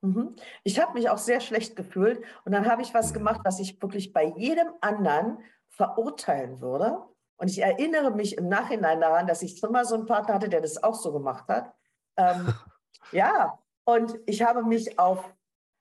Mhm. Ich habe mich auch sehr schlecht gefühlt und dann habe ich was mhm. gemacht, was ich wirklich bei jedem anderen verurteilen würde. Und ich erinnere mich im Nachhinein daran, dass ich schon mal so einen Partner hatte, der das auch so gemacht hat. Ähm, ja, und ich habe mich auf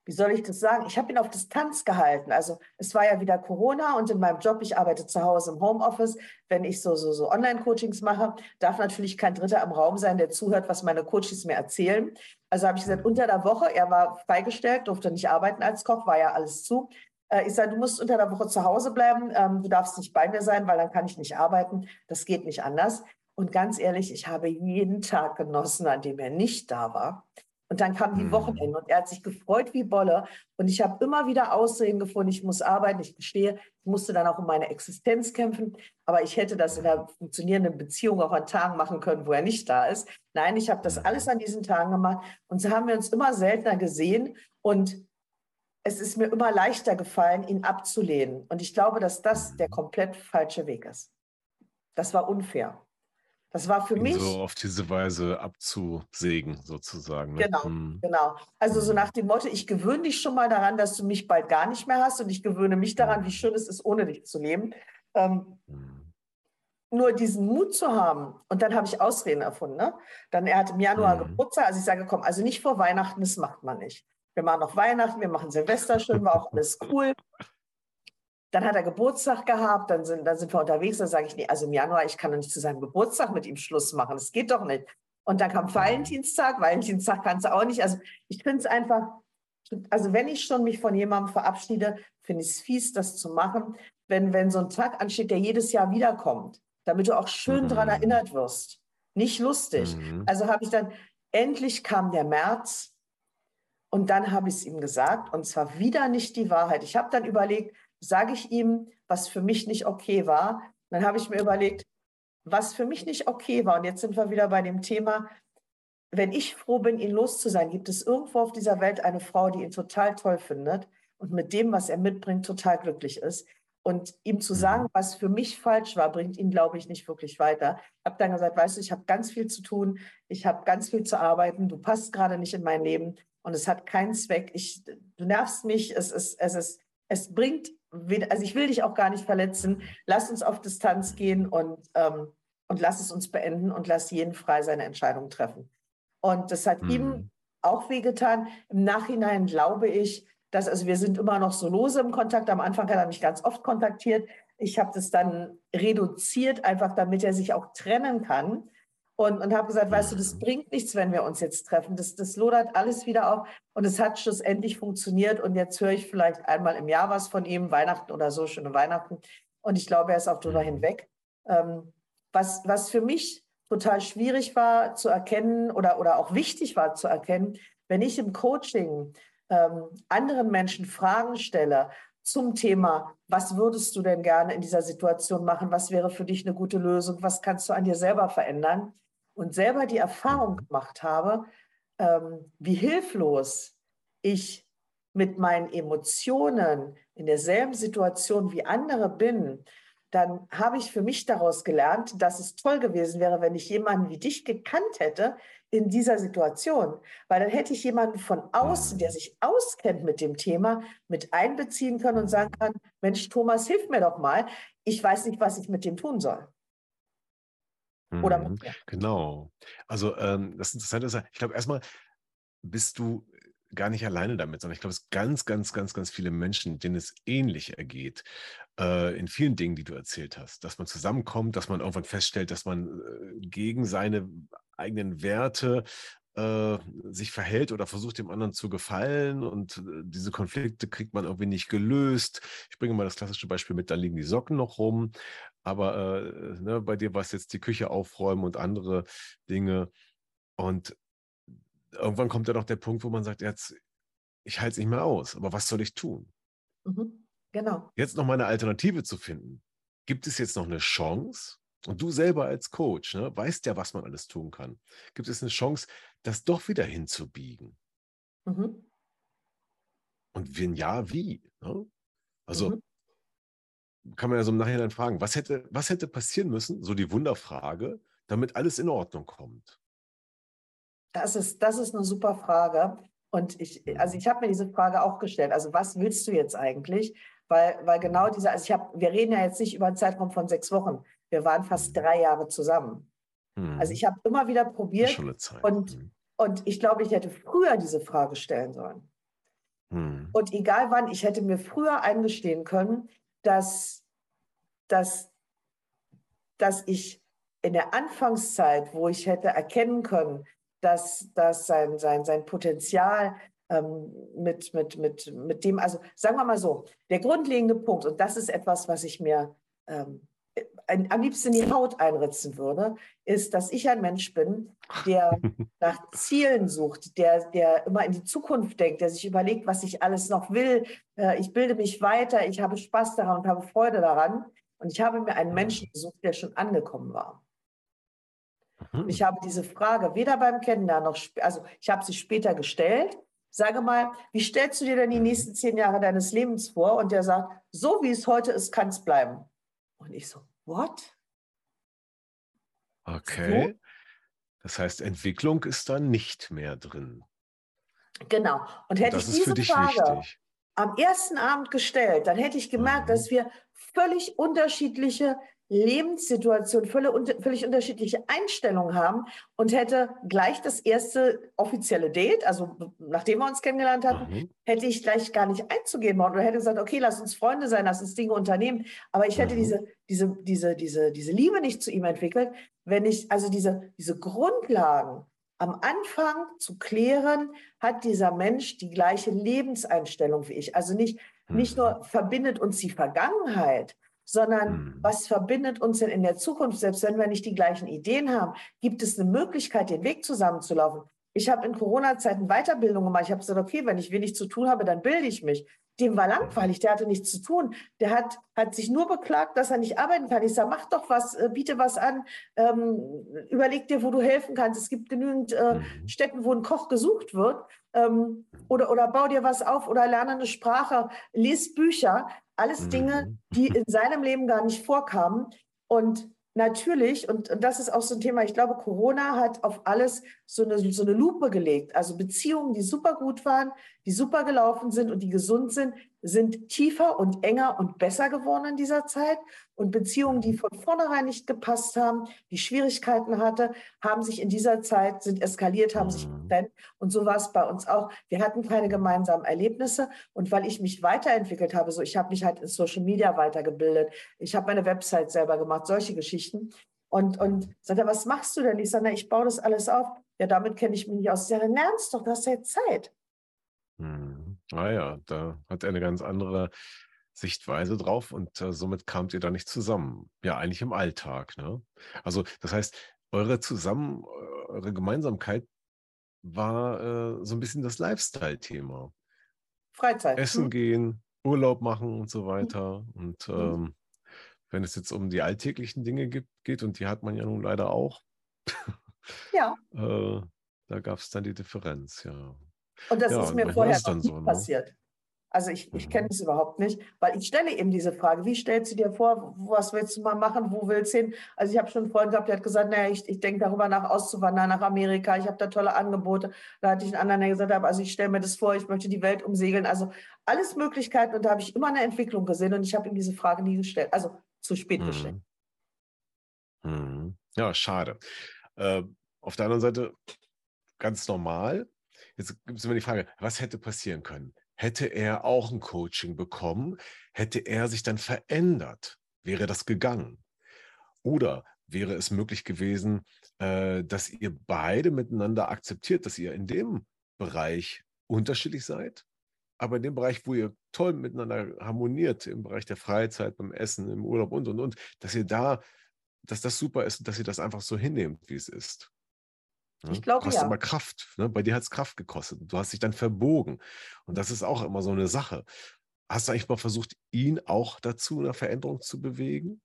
wie soll ich das sagen? Ich habe ihn auf Distanz gehalten. Also es war ja wieder Corona und in meinem Job, ich arbeite zu Hause im Homeoffice, wenn ich so, so, so Online-Coachings mache, darf natürlich kein Dritter im Raum sein, der zuhört, was meine Coaches mir erzählen. Also habe ich gesagt, unter der Woche, er war freigestellt, durfte nicht arbeiten als Koch, war ja alles zu. Äh, ich sage, du musst unter der Woche zu Hause bleiben, ähm, du darfst nicht bei mir sein, weil dann kann ich nicht arbeiten. Das geht nicht anders. Und ganz ehrlich, ich habe jeden Tag genossen, an dem er nicht da war. Und dann kam die mhm. Wochenende und er hat sich gefreut wie Bolle. Und ich habe immer wieder Ausreden gefunden, ich muss arbeiten, ich gestehe, ich musste dann auch um meine Existenz kämpfen. Aber ich hätte das in einer funktionierenden Beziehung auch an Tagen machen können, wo er nicht da ist. Nein, ich habe das alles an diesen Tagen gemacht. Und so haben wir uns immer seltener gesehen. Und es ist mir immer leichter gefallen, ihn abzulehnen. Und ich glaube, dass das der komplett falsche Weg ist. Das war unfair. Das war für Ihn mich. So auf diese Weise abzusägen, sozusagen. Ne? Genau, hm. genau. Also so hm. nach dem Motto, ich gewöhne dich schon mal daran, dass du mich bald gar nicht mehr hast und ich gewöhne mich daran, wie hm. schön es ist, ohne dich zu leben. Ähm, hm. Nur diesen Mut zu haben, und dann habe ich Ausreden erfunden. Ne? Dann, er hat im Januar hm. Geburtstag, also ich sage, komm, also nicht vor Weihnachten, das macht man nicht. Wir machen noch Weihnachten, wir machen Silvester schön, war auch alles cool. Dann hat er Geburtstag gehabt, dann sind, dann sind wir unterwegs, dann sage ich, nee, also im Januar, ich kann doch nicht zu seinem Geburtstag mit ihm Schluss machen, das geht doch nicht. Und dann kam Valentinstag, Valentinstag kannst du auch nicht. Also ich finde es einfach, also wenn ich schon mich von jemandem verabschiede, finde ich es fies, das zu machen, wenn, wenn so ein Tag ansteht, der jedes Jahr wiederkommt, damit du auch schön mhm. daran erinnert wirst. Nicht lustig. Mhm. Also habe ich dann, endlich kam der März und dann habe ich es ihm gesagt und zwar wieder nicht die Wahrheit. Ich habe dann überlegt, sage ich ihm, was für mich nicht okay war. Dann habe ich mir überlegt, was für mich nicht okay war. Und jetzt sind wir wieder bei dem Thema, wenn ich froh bin, ihn los zu sein, gibt es irgendwo auf dieser Welt eine Frau, die ihn total toll findet und mit dem, was er mitbringt, total glücklich ist. Und ihm zu sagen, mhm. was für mich falsch war, bringt ihn, glaube ich, nicht wirklich weiter. Ich habe dann gesagt, weißt du, ich habe ganz viel zu tun, ich habe ganz viel zu arbeiten, du passt gerade nicht in mein Leben und es hat keinen Zweck. Ich, du nervst mich, es, ist, es, ist, es bringt also ich will dich auch gar nicht verletzen. Lass uns auf Distanz gehen und, ähm, und lass es uns beenden und lass jeden frei seine Entscheidung treffen. Und das hat mhm. ihm auch wehgetan. Im Nachhinein glaube ich, dass, also wir sind immer noch so lose im Kontakt. Am Anfang hat er mich ganz oft kontaktiert. Ich habe das dann reduziert, einfach damit er sich auch trennen kann und, und habe gesagt, weißt du, das bringt nichts, wenn wir uns jetzt treffen. Das, das lodert alles wieder auf und es hat schlussendlich funktioniert und jetzt höre ich vielleicht einmal im Jahr was von ihm, Weihnachten oder so, schöne Weihnachten. Und ich glaube, er ist auch drüber hinweg. Ähm, was, was für mich total schwierig war zu erkennen oder, oder auch wichtig war zu erkennen, wenn ich im Coaching ähm, anderen Menschen Fragen stelle zum Thema, was würdest du denn gerne in dieser Situation machen? Was wäre für dich eine gute Lösung? Was kannst du an dir selber verändern? Und selber die Erfahrung gemacht habe, ähm, wie hilflos ich mit meinen Emotionen in derselben Situation wie andere bin, dann habe ich für mich daraus gelernt, dass es toll gewesen wäre, wenn ich jemanden wie dich gekannt hätte, in dieser Situation, weil dann hätte ich jemanden von außen, der sich auskennt mit dem Thema, mit einbeziehen können und sagen kann, Mensch, Thomas, hilf mir doch mal. Ich weiß nicht, was ich mit dem tun soll. Oder mit mhm, mir. Genau. Also ähm, das Interessante ist, ich glaube, erstmal bist du gar nicht alleine damit, sondern ich glaube, es sind ganz, ganz, ganz, ganz viele Menschen, denen es ähnlich ergeht, äh, in vielen Dingen, die du erzählt hast, dass man zusammenkommt, dass man irgendwann feststellt, dass man äh, gegen seine eigenen Werte äh, sich verhält oder versucht, dem anderen zu gefallen und äh, diese Konflikte kriegt man irgendwie nicht gelöst. Ich bringe mal das klassische Beispiel mit, da liegen die Socken noch rum, aber äh, ne, bei dir war es jetzt die Küche aufräumen und andere Dinge und irgendwann kommt ja doch der Punkt, wo man sagt, jetzt, ich halte es nicht mehr aus, aber was soll ich tun? Mhm, genau. Jetzt noch mal eine Alternative zu finden. Gibt es jetzt noch eine Chance? Und du selber als Coach ne, weißt ja, was man alles tun kann. Gibt es eine Chance, das doch wieder hinzubiegen? Mhm. Und wenn ja, wie? Ne? Also mhm. kann man ja so im Nachhinein fragen, was hätte, was hätte passieren müssen, so die Wunderfrage, damit alles in Ordnung kommt? Das ist, das ist eine super Frage. Und ich, also mhm. ich habe mir diese Frage auch gestellt. Also was willst du jetzt eigentlich? Weil, weil genau diese, also ich habe, wir reden ja jetzt nicht über einen Zeitraum von sechs Wochen. Wir waren fast mhm. drei Jahre zusammen. Mhm. Also ich habe immer wieder probiert und, mhm. und ich glaube, ich hätte früher diese Frage stellen sollen. Mhm. Und egal wann, ich hätte mir früher eingestehen können, dass, dass, dass ich in der Anfangszeit, wo ich hätte erkennen können, dass, dass sein, sein, sein Potenzial ähm, mit, mit, mit, mit dem, also sagen wir mal so, der grundlegende Punkt, und das ist etwas, was ich mir ähm, am liebsten in die Haut einritzen würde, ist, dass ich ein Mensch bin, der nach Zielen sucht, der, der immer in die Zukunft denkt, der sich überlegt, was ich alles noch will. Äh, ich bilde mich weiter, ich habe Spaß daran und habe Freude daran. Und ich habe mir einen Menschen gesucht, der schon angekommen war. Mhm. Ich habe diese Frage weder beim Kennenlernen noch, also ich habe sie später gestellt. Sage mal, wie stellst du dir denn die mhm. nächsten zehn Jahre deines Lebens vor? Und der sagt, so wie es heute ist, kann es bleiben. Und ich so, what? Okay. So? Das heißt, Entwicklung ist da nicht mehr drin. Genau. Und hätte Und ich diese Frage wichtig. am ersten Abend gestellt, dann hätte ich gemerkt, mhm. dass wir völlig unterschiedliche Lebenssituation völlig, unterschiedliche Einstellungen haben und hätte gleich das erste offizielle Date, also nachdem wir uns kennengelernt hatten, mhm. hätte ich gleich gar nicht einzugehen wollen oder hätte gesagt, okay, lass uns Freunde sein, lass uns Dinge unternehmen. Aber ich hätte mhm. diese, diese, diese, diese, diese Liebe nicht zu ihm entwickelt, wenn ich also diese, diese Grundlagen am Anfang zu klären, hat dieser Mensch die gleiche Lebenseinstellung wie ich. Also nicht, mhm. nicht nur verbindet uns die Vergangenheit, sondern mhm. was verbindet uns denn in der Zukunft? Selbst wenn wir nicht die gleichen Ideen haben, gibt es eine Möglichkeit, den Weg zusammenzulaufen. Ich habe in Corona-Zeiten Weiterbildung gemacht. Ich habe gesagt, okay, wenn ich wenig zu tun habe, dann bilde ich mich. Dem war langweilig, der hatte nichts zu tun. Der hat, hat sich nur beklagt, dass er nicht arbeiten kann. Ich sage, mach doch was, äh, biete was an, ähm, überleg dir, wo du helfen kannst. Es gibt genügend äh, mhm. Städten, wo ein Koch gesucht wird. Ähm, oder, oder bau dir was auf oder lerne eine Sprache, lies Bücher. Alles Dinge, mhm. die in seinem Leben gar nicht vorkamen. Und natürlich, und, und das ist auch so ein Thema, ich glaube, Corona hat auf alles so eine, so eine Lupe gelegt. Also Beziehungen, die super gut waren, die super gelaufen sind und die gesund sind, sind tiefer und enger und besser geworden in dieser Zeit. Und Beziehungen, die von vornherein nicht gepasst haben, die Schwierigkeiten hatte, haben sich in dieser Zeit, sind eskaliert, haben sich getrennt. Und so war es bei uns auch. Wir hatten keine gemeinsamen Erlebnisse. Und weil ich mich weiterentwickelt habe, so ich habe mich halt in Social Media weitergebildet, ich habe meine Website selber gemacht, solche Geschichten. Und, und sagt er, was machst du denn? Ich sage, ich baue das alles auf. Ja, damit kenne ich mich nicht aus. Ich sage, lernst doch, du hast ja Zeit. Hm. Ah ja, da hat er eine ganz andere Sichtweise drauf und äh, somit kamt ihr da nicht zusammen. Ja, eigentlich im Alltag. Ne? Also das heißt, eure Zusammen, eure Gemeinsamkeit war äh, so ein bisschen das Lifestyle-Thema. Freizeit. Essen hm. gehen, Urlaub machen und so hm. weiter. Hm. Und ähm, wenn es jetzt um die alltäglichen Dinge gibt, geht, und die hat man ja nun leider auch, ja. äh, da gab es dann die Differenz, ja. Und das ja, ist mir vorher nie so, ne? passiert. Also ich, ich kenne es überhaupt nicht, weil ich stelle eben diese Frage, wie stellst du dir vor, was willst du mal machen, wo willst du hin? Also ich habe schon einen Freund gehabt, der hat gesagt, naja, ich, ich denke darüber nach, auszuwandern nach Amerika, ich habe da tolle Angebote. Da hatte ich einen anderen, der gesagt hat, also ich stelle mir das vor, ich möchte die Welt umsegeln. Also alles Möglichkeiten und da habe ich immer eine Entwicklung gesehen und ich habe ihm diese Frage nie gestellt, also zu spät mhm. gestellt. Mhm. Ja, schade. Äh, auf der anderen Seite ganz normal. Jetzt gibt es immer die Frage, was hätte passieren können? Hätte er auch ein Coaching bekommen? Hätte er sich dann verändert? Wäre das gegangen? Oder wäre es möglich gewesen, äh, dass ihr beide miteinander akzeptiert, dass ihr in dem Bereich unterschiedlich seid, aber in dem Bereich, wo ihr toll miteinander harmoniert, im Bereich der Freizeit, beim Essen, im Urlaub und, und, und, dass ihr da, dass das super ist und dass ihr das einfach so hinnehmt, wie es ist. Ne? Ich glaube, ja. immer Kraft. Ne? Bei dir hat es Kraft gekostet. Du hast dich dann verbogen. Und das ist auch immer so eine Sache. Hast du eigentlich mal versucht, ihn auch dazu eine Veränderung zu bewegen?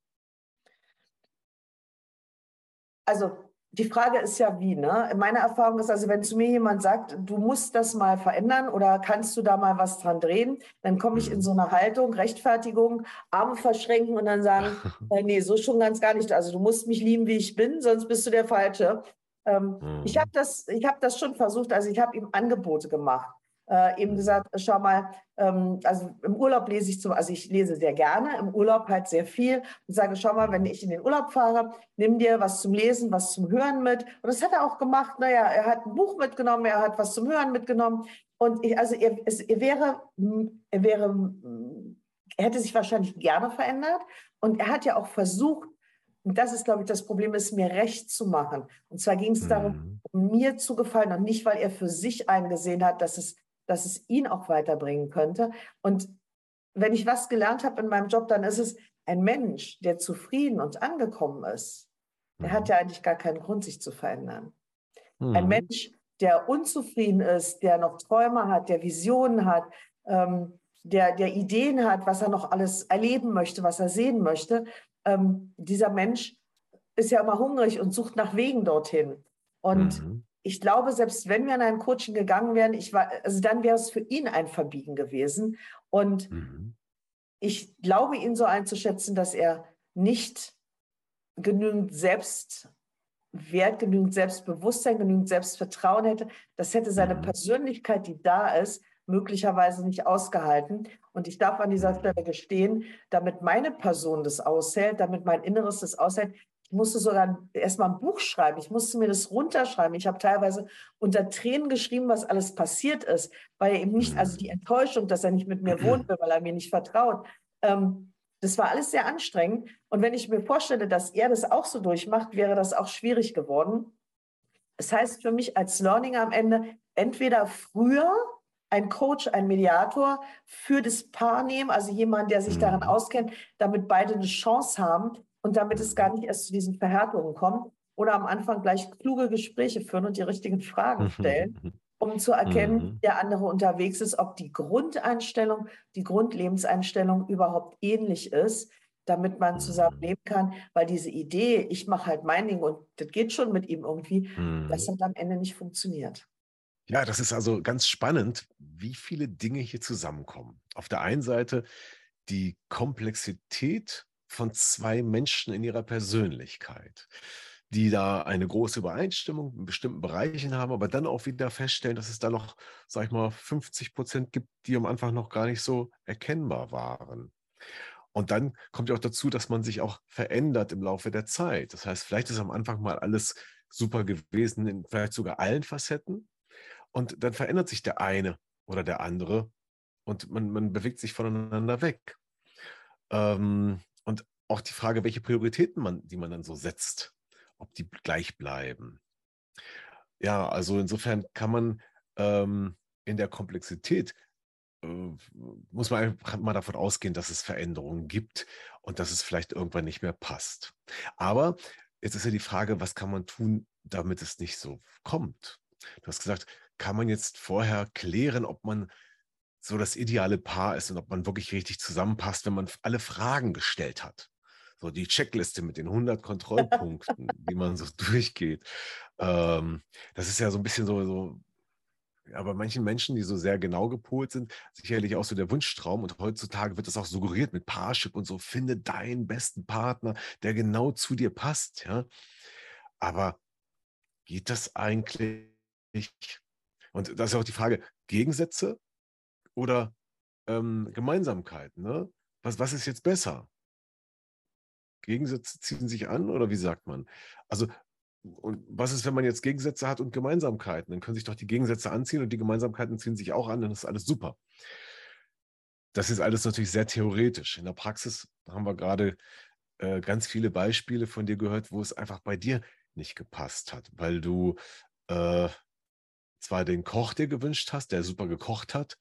Also die Frage ist ja wie, ne? Meine Erfahrung ist also, wenn zu mir jemand sagt, du musst das mal verändern oder kannst du da mal was dran drehen, dann komme ich in mhm. so eine Haltung, Rechtfertigung, Arme verschränken und dann sagen, äh, nee, so schon ganz gar nicht. Also du musst mich lieben, wie ich bin, sonst bist du der Falsche. Ähm, mhm. Ich habe das, hab das schon versucht, also ich habe ihm Angebote gemacht. Äh, eben mhm. gesagt, schau mal, ähm, also im Urlaub lese ich zum, also ich lese sehr gerne, im Urlaub halt sehr viel und sage, schau mal, wenn ich in den Urlaub fahre, nimm dir was zum Lesen, was zum Hören mit. Und das hat er auch gemacht. Naja, er hat ein Buch mitgenommen, er hat was zum Hören mitgenommen. Und ich, also er, es, er wäre, er wäre, er hätte sich wahrscheinlich gerne verändert. Und er hat ja auch versucht, und das ist, glaube ich, das Problem, es mir recht zu machen. Und zwar ging es mhm. darum, mir zu gefallen und nicht, weil er für sich eingesehen hat, dass es, dass es ihn auch weiterbringen könnte. Und wenn ich was gelernt habe in meinem Job, dann ist es ein Mensch, der zufrieden und angekommen ist. Der mhm. hat ja eigentlich gar keinen Grund, sich zu verändern. Mhm. Ein Mensch, der unzufrieden ist, der noch Träume hat, der Visionen hat, ähm, der, der Ideen hat, was er noch alles erleben möchte, was er sehen möchte, ähm, dieser Mensch ist ja immer hungrig und sucht nach Wegen dorthin. Und mhm. ich glaube, selbst wenn wir in ein Coaching gegangen wären, ich war, also dann wäre es für ihn ein Verbiegen gewesen. Und mhm. ich glaube, ihn so einzuschätzen, dass er nicht genügend Selbstwert, genügend Selbstbewusstsein, genügend Selbstvertrauen hätte. Das hätte seine mhm. Persönlichkeit, die da ist, möglicherweise nicht ausgehalten. Und ich darf an dieser Stelle gestehen, damit meine Person das aushält, damit mein Inneres das aushält, ich musste sogar erstmal ein Buch schreiben. Ich musste mir das runterschreiben. Ich habe teilweise unter Tränen geschrieben, was alles passiert ist, weil er eben nicht, also die Enttäuschung, dass er nicht mit mir wohnt, weil er mir nicht vertraut. Ähm, das war alles sehr anstrengend. Und wenn ich mir vorstelle, dass er das auch so durchmacht, wäre das auch schwierig geworden. Das heißt für mich als Learning am Ende, entweder früher ein Coach, ein Mediator für das Paar nehmen, also jemand, der sich daran mhm. auskennt, damit beide eine Chance haben und damit es gar nicht erst zu diesen Verhärtungen kommt. Oder am Anfang gleich kluge Gespräche führen und die richtigen Fragen stellen, um zu erkennen, mhm. der andere unterwegs ist, ob die Grundeinstellung, die Grundlebenseinstellung überhaupt ähnlich ist, damit man zusammen mhm. leben kann. Weil diese Idee, ich mache halt mein Ding und das geht schon mit ihm irgendwie, das hat am Ende nicht funktioniert. Ja, das ist also ganz spannend, wie viele Dinge hier zusammenkommen. Auf der einen Seite die Komplexität von zwei Menschen in ihrer Persönlichkeit, die da eine große Übereinstimmung in bestimmten Bereichen haben, aber dann auch wieder feststellen, dass es da noch, sag ich mal, 50 Prozent gibt, die am Anfang noch gar nicht so erkennbar waren. Und dann kommt ja auch dazu, dass man sich auch verändert im Laufe der Zeit. Das heißt, vielleicht ist am Anfang mal alles super gewesen, in vielleicht sogar allen Facetten. Und dann verändert sich der eine oder der andere und man, man bewegt sich voneinander weg. Ähm, und auch die Frage, welche Prioritäten man, die man dann so setzt, ob die gleich bleiben. Ja, also insofern kann man ähm, in der Komplexität äh, muss man einfach mal davon ausgehen, dass es Veränderungen gibt und dass es vielleicht irgendwann nicht mehr passt. Aber jetzt ist ja die Frage, was kann man tun, damit es nicht so kommt? Du hast gesagt, kann man jetzt vorher klären, ob man so das ideale Paar ist und ob man wirklich richtig zusammenpasst, wenn man alle Fragen gestellt hat. So die Checkliste mit den 100 Kontrollpunkten, die man so durchgeht. Ähm, das ist ja so ein bisschen so, so Ja, bei manchen Menschen, die so sehr genau gepolt sind, sicherlich auch so der Wunschtraum. Und heutzutage wird das auch suggeriert mit Parship und so. Finde deinen besten Partner, der genau zu dir passt. Ja, aber geht das eigentlich? Und das ist auch die Frage: Gegensätze oder ähm, Gemeinsamkeiten? Ne? Was, was ist jetzt besser? Gegensätze ziehen sich an oder wie sagt man? Also und was ist, wenn man jetzt Gegensätze hat und Gemeinsamkeiten? Dann können sich doch die Gegensätze anziehen und die Gemeinsamkeiten ziehen sich auch an, dann ist alles super. Das ist alles natürlich sehr theoretisch. In der Praxis haben wir gerade äh, ganz viele Beispiele von dir gehört, wo es einfach bei dir nicht gepasst hat, weil du äh, zwar den Koch dir gewünscht hast, der super gekocht hat,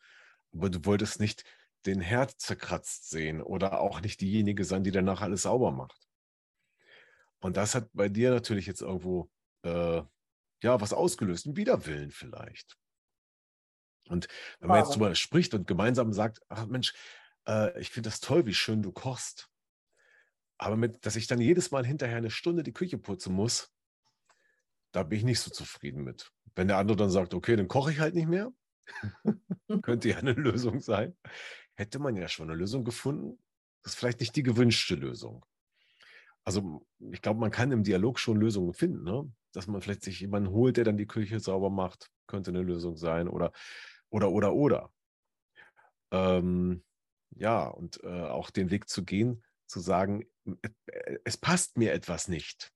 aber du wolltest nicht den Herd zerkratzt sehen oder auch nicht diejenige sein, die danach alles sauber macht. Und das hat bei dir natürlich jetzt irgendwo äh, ja was ausgelöst, ein Widerwillen vielleicht. Und wenn man jetzt drüber spricht und gemeinsam sagt, ach Mensch, äh, ich finde das toll, wie schön du kochst. Aber mit, dass ich dann jedes Mal hinterher eine Stunde die Küche putzen muss, da bin ich nicht so zufrieden mit. Wenn der andere dann sagt, okay, dann koche ich halt nicht mehr, könnte ja eine Lösung sein, hätte man ja schon eine Lösung gefunden. Das ist vielleicht nicht die gewünschte Lösung also ich glaube, man kann im Dialog schon Lösungen finden, ne? dass man vielleicht sich jemanden holt, der dann die Küche sauber macht, könnte eine Lösung sein oder oder oder oder. Ähm, ja, und äh, auch den Weg zu gehen, zu sagen, äh, es passt mir etwas nicht.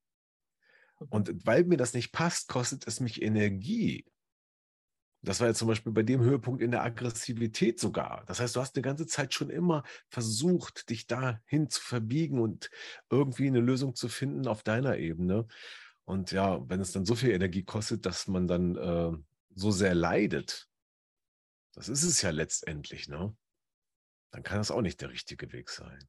Und weil mir das nicht passt, kostet es mich Energie. Das war jetzt zum Beispiel bei dem Höhepunkt in der Aggressivität sogar. Das heißt, du hast eine ganze Zeit schon immer versucht, dich dahin zu verbiegen und irgendwie eine Lösung zu finden auf deiner Ebene. Und ja, wenn es dann so viel Energie kostet, dass man dann äh, so sehr leidet, das ist es ja letztendlich, ne? Dann kann das auch nicht der richtige Weg sein.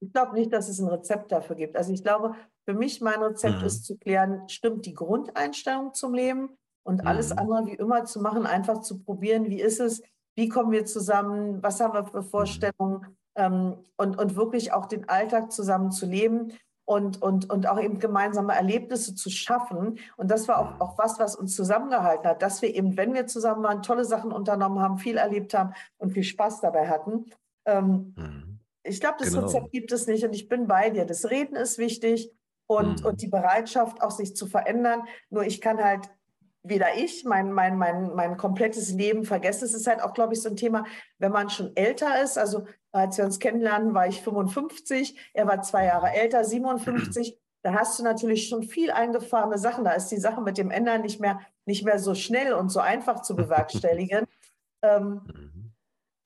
Ich glaube nicht, dass es ein Rezept dafür gibt. Also ich glaube, für mich mein Rezept mhm. ist zu klären, stimmt die Grundeinstellung zum Leben? und mhm. alles andere wie immer zu machen, einfach zu probieren, wie ist es, wie kommen wir zusammen, was haben wir für mhm. Vorstellungen ähm, und, und wirklich auch den Alltag zusammen zu leben und, und, und auch eben gemeinsame Erlebnisse zu schaffen. Und das war auch, mhm. auch was, was uns zusammengehalten hat, dass wir eben, wenn wir zusammen waren, tolle Sachen unternommen haben, viel erlebt haben und viel Spaß dabei hatten. Ähm, mhm. Ich glaube, das genau. Rezept gibt es nicht und ich bin bei dir. Das Reden ist wichtig und, mhm. und die Bereitschaft, auch sich zu verändern. Nur ich kann halt weder ich, mein, mein, mein, mein komplettes Leben vergessen. Es ist halt auch, glaube ich, so ein Thema, wenn man schon älter ist. Also als wir uns kennenlernen, war ich 55, er war zwei Jahre älter, 57. Da hast du natürlich schon viel eingefahrene Sachen. Da ist die Sache mit dem Ändern nicht mehr, nicht mehr so schnell und so einfach zu bewerkstelligen. ähm, mhm.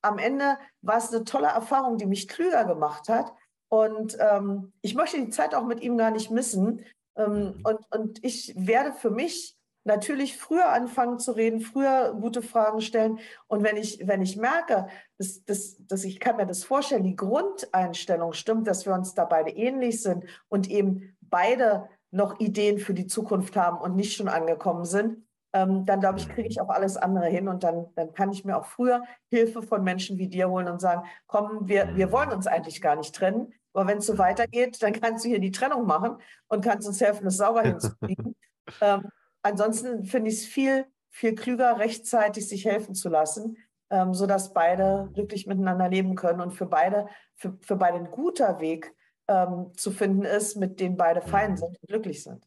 am Ende war es eine tolle Erfahrung, die mich klüger gemacht hat. Und ähm, ich möchte die Zeit auch mit ihm gar nicht missen. Ähm, mhm. und, und ich werde für mich natürlich früher anfangen zu reden, früher gute Fragen stellen. Und wenn ich, wenn ich merke, dass, dass, dass ich kann mir das vorstellen, die Grundeinstellung stimmt, dass wir uns da beide ähnlich sind und eben beide noch Ideen für die Zukunft haben und nicht schon angekommen sind, ähm, dann glaube ich, kriege ich auch alles andere hin und dann, dann kann ich mir auch früher Hilfe von Menschen wie dir holen und sagen, komm, wir, wir wollen uns eigentlich gar nicht trennen, aber wenn es so weitergeht, dann kannst du hier die Trennung machen und kannst uns helfen, es sauber hinzukriegen. ähm, ansonsten finde ich es viel, viel klüger, rechtzeitig sich helfen zu lassen, ähm, sodass beide glücklich miteinander leben können und für beide, für, für beide ein guter Weg ähm, zu finden ist, mit dem beide fein mhm. sind und glücklich sind.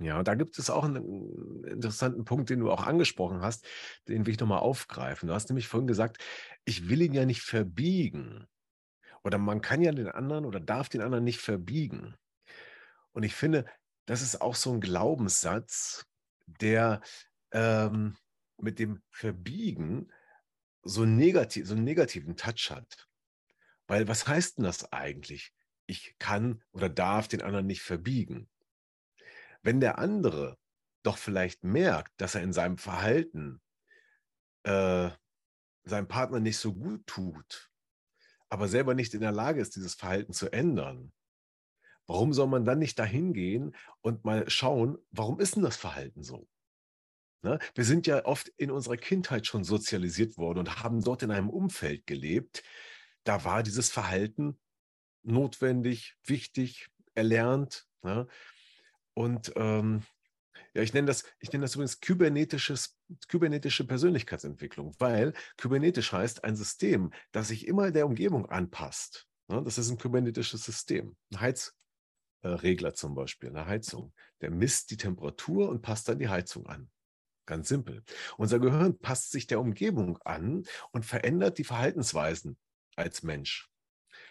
Ja, und da gibt es auch einen interessanten Punkt, den du auch angesprochen hast, den will ich nochmal aufgreifen. Du hast nämlich vorhin gesagt, ich will ihn ja nicht verbiegen. Oder man kann ja den anderen oder darf den anderen nicht verbiegen. Und ich finde, das ist auch so ein Glaubenssatz, der ähm, mit dem Verbiegen so, negativ, so einen negativen Touch hat. Weil was heißt denn das eigentlich? Ich kann oder darf den anderen nicht verbiegen. Wenn der andere doch vielleicht merkt, dass er in seinem Verhalten äh, seinem Partner nicht so gut tut, aber selber nicht in der Lage ist, dieses Verhalten zu ändern, Warum soll man dann nicht dahin gehen und mal schauen, warum ist denn das Verhalten so? Ne? Wir sind ja oft in unserer Kindheit schon sozialisiert worden und haben dort in einem Umfeld gelebt. Da war dieses Verhalten notwendig, wichtig, erlernt. Ne? Und ähm, Ja, ich nenne das, ich nenne das übrigens kybernetisches, kybernetische Persönlichkeitsentwicklung, weil kybernetisch heißt ein System, das sich immer der Umgebung anpasst. Ne? Das ist ein kybernetisches System. Ein Heizregler zum Beispiel, eine Heizung. Der misst die Temperatur und passt dann die Heizung an. Ganz simpel. Unser Gehirn passt sich der Umgebung an und verändert die Verhaltensweisen als Mensch.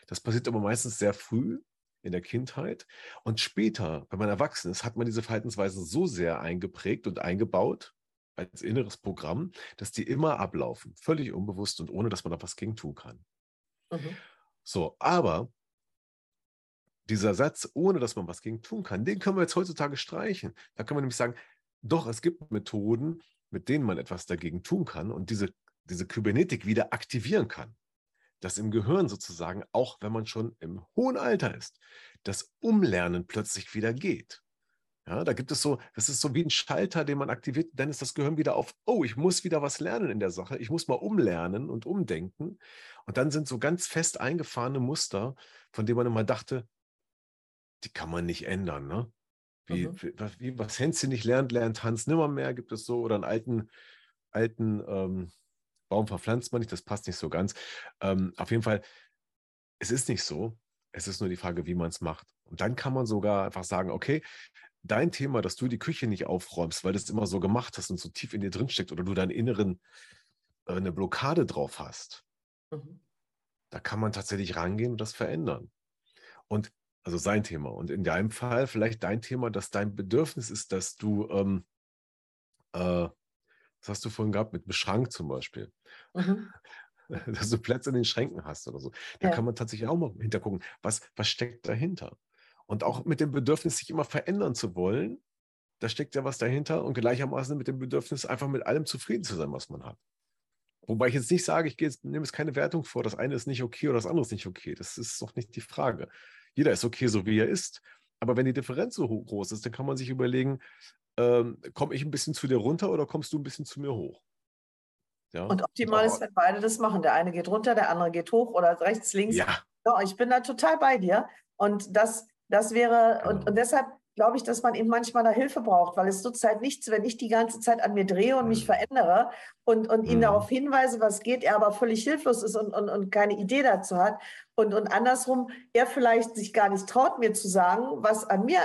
Das passiert aber meistens sehr früh in der Kindheit. Und später, wenn man erwachsen ist, hat man diese Verhaltensweisen so sehr eingeprägt und eingebaut als inneres Programm, dass die immer ablaufen, völlig unbewusst und ohne, dass man da was gegen tun kann. Mhm. So, aber dieser Satz, ohne dass man was gegen tun kann, den können wir jetzt heutzutage streichen. Da können wir nämlich sagen, doch, es gibt Methoden, mit denen man etwas dagegen tun kann und diese, diese Kybernetik wieder aktivieren kann dass im Gehirn sozusagen, auch wenn man schon im hohen Alter ist, das Umlernen plötzlich wieder geht. Ja, da gibt es so, das ist so wie ein Schalter, den man aktiviert, dann ist das Gehirn wieder auf, oh, ich muss wieder was lernen in der Sache, ich muss mal umlernen und umdenken. Und dann sind so ganz fest eingefahrene Muster, von denen man immer dachte, die kann man nicht ändern. Ne? Wie, mhm. wie, was Hänschen nicht lernt, lernt Hans nimmermehr, gibt es so, oder einen alten, alten ähm, Baum verpflanzt man nicht, das passt nicht so ganz. Ähm, auf jeden Fall, es ist nicht so. Es ist nur die Frage, wie man es macht. Und dann kann man sogar einfach sagen, okay, dein Thema, dass du die Küche nicht aufräumst, weil du es immer so gemacht hast und so tief in dir drinsteckt oder du deinen inneren äh, eine Blockade drauf hast, mhm. da kann man tatsächlich rangehen und das verändern. Und also sein Thema. Und in deinem Fall vielleicht dein Thema, dass dein Bedürfnis ist, dass du ähm, äh, das hast du vorhin gehabt mit dem Schrank zum Beispiel. Mhm. Dass du Plätze in den Schränken hast oder so. Da ja. kann man tatsächlich auch mal hintergucken, was, was steckt dahinter. Und auch mit dem Bedürfnis, sich immer verändern zu wollen, da steckt ja was dahinter und gleichermaßen mit dem Bedürfnis, einfach mit allem zufrieden zu sein, was man hat. Wobei ich jetzt nicht sage, ich jetzt, nehme jetzt keine Wertung vor, das eine ist nicht okay oder das andere ist nicht okay. Das ist doch nicht die Frage. Jeder ist okay, so wie er ist. Aber wenn die Differenz so groß ist, dann kann man sich überlegen, ähm, komme ich ein bisschen zu dir runter oder kommst du ein bisschen zu mir hoch? Ja? Und optimal ist, wenn beide das machen. Der eine geht runter, der andere geht hoch oder rechts, links. Ja. ja ich bin da total bei dir. Und das, das wäre, genau. und, und deshalb glaube ich, dass man eben manchmal da Hilfe braucht, weil es nutzt halt nichts, wenn ich die ganze Zeit an mir drehe und mhm. mich verändere und, und ihn mhm. darauf hinweise, was geht, er aber völlig hilflos ist und, und, und keine Idee dazu hat. Und, und andersrum, er vielleicht sich gar nicht traut, mir zu sagen, was an mir